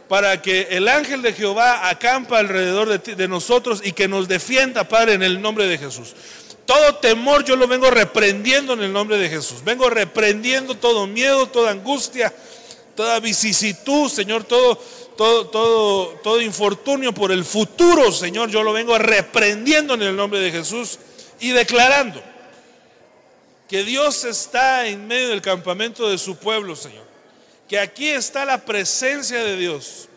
para que el ángel de Jehová acampa alrededor de, de, nosotros y que nos defienda, Padre, en el nombre de Jesús. Todo temor yo lo vengo reprendiendo en el nombre de Jesús. Vengo reprendiendo todo miedo, toda angustia, toda vicisitud, Señor, todo, todo, todo, todo infortunio por el futuro, Señor, yo lo vengo reprendiendo en el nombre de Jesús y declarando que Dios está en medio del campamento de su pueblo, Señor que aquí está la presencia de Dios.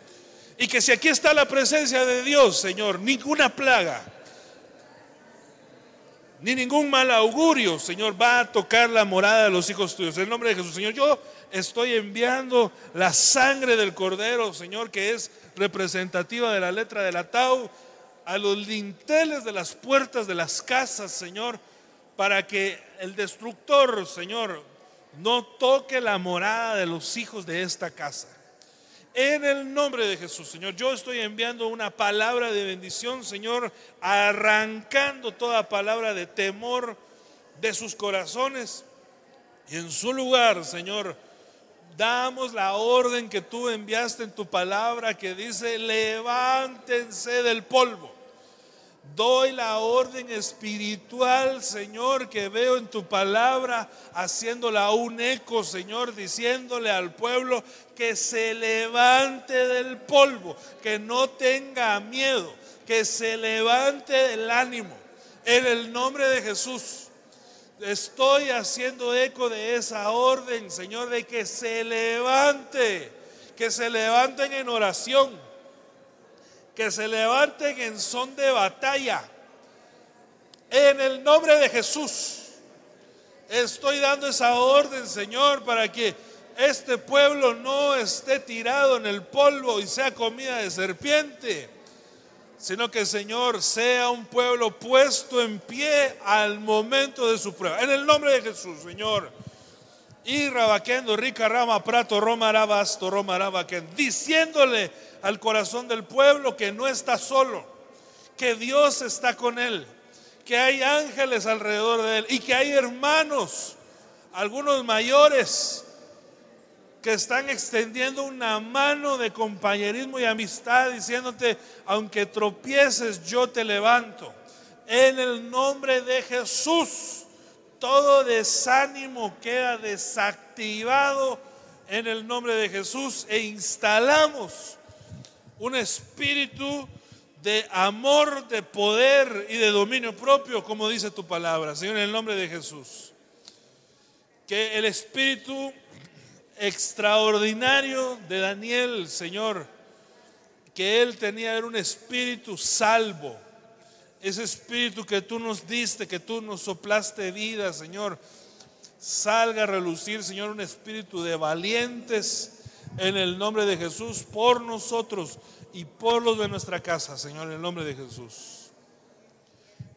Y que si aquí está la presencia de Dios, Señor, ninguna plaga, ni ningún mal augurio, Señor, va a tocar la morada de los hijos tuyos. En el nombre de Jesús, Señor, yo estoy enviando la sangre del cordero, Señor, que es representativa de la letra del atau, a los linteles de las puertas de las casas, Señor, para que el destructor, Señor, no toque la morada de los hijos de esta casa. En el nombre de Jesús, Señor, yo estoy enviando una palabra de bendición, Señor, arrancando toda palabra de temor de sus corazones. Y en su lugar, Señor, damos la orden que tú enviaste en tu palabra que dice, levántense del polvo Doy la orden espiritual, Señor, que veo en tu palabra, haciéndola un eco, Señor, diciéndole al pueblo que se levante del polvo, que no tenga miedo, que se levante del ánimo. En el nombre de Jesús, estoy haciendo eco de esa orden, Señor, de que se levante, que se levanten en oración que se levanten en son de batalla. En el nombre de Jesús. Estoy dando esa orden, Señor, para que este pueblo no esté tirado en el polvo y sea comida de serpiente, sino que, Señor, sea un pueblo puesto en pie al momento de su prueba. En el nombre de Jesús, Señor. Y rabaquendo, rica rama, prato, roma, rabasto, roma, diciéndole al corazón del pueblo que no está solo, que Dios está con él, que hay ángeles alrededor de él y que hay hermanos, algunos mayores, que están extendiendo una mano de compañerismo y amistad, diciéndote, aunque tropieces, yo te levanto. En el nombre de Jesús, todo desánimo queda desactivado en el nombre de Jesús e instalamos un espíritu de amor, de poder y de dominio propio, como dice tu palabra, Señor, en el nombre de Jesús. Que el espíritu extraordinario de Daniel, Señor, que él tenía era un espíritu salvo. Ese espíritu que tú nos diste, que tú nos soplaste vida, Señor, salga a relucir, Señor, un espíritu de valientes en el nombre de Jesús por nosotros y por los de nuestra casa, Señor, en el nombre de Jesús.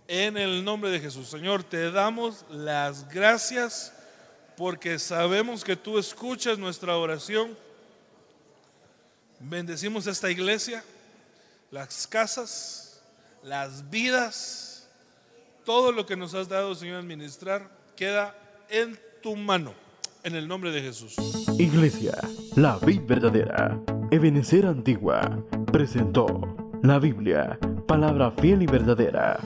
En el nombre de Jesús, Señor, te damos las gracias porque sabemos que tú escuchas nuestra oración. Bendecimos esta iglesia, las casas, las vidas, todo lo que nos has dado, Señor, administrar, queda en tu mano. En el nombre de Jesús. Iglesia, la vid verdadera, Ebenecer Antigua, presentó la Biblia, palabra fiel y verdadera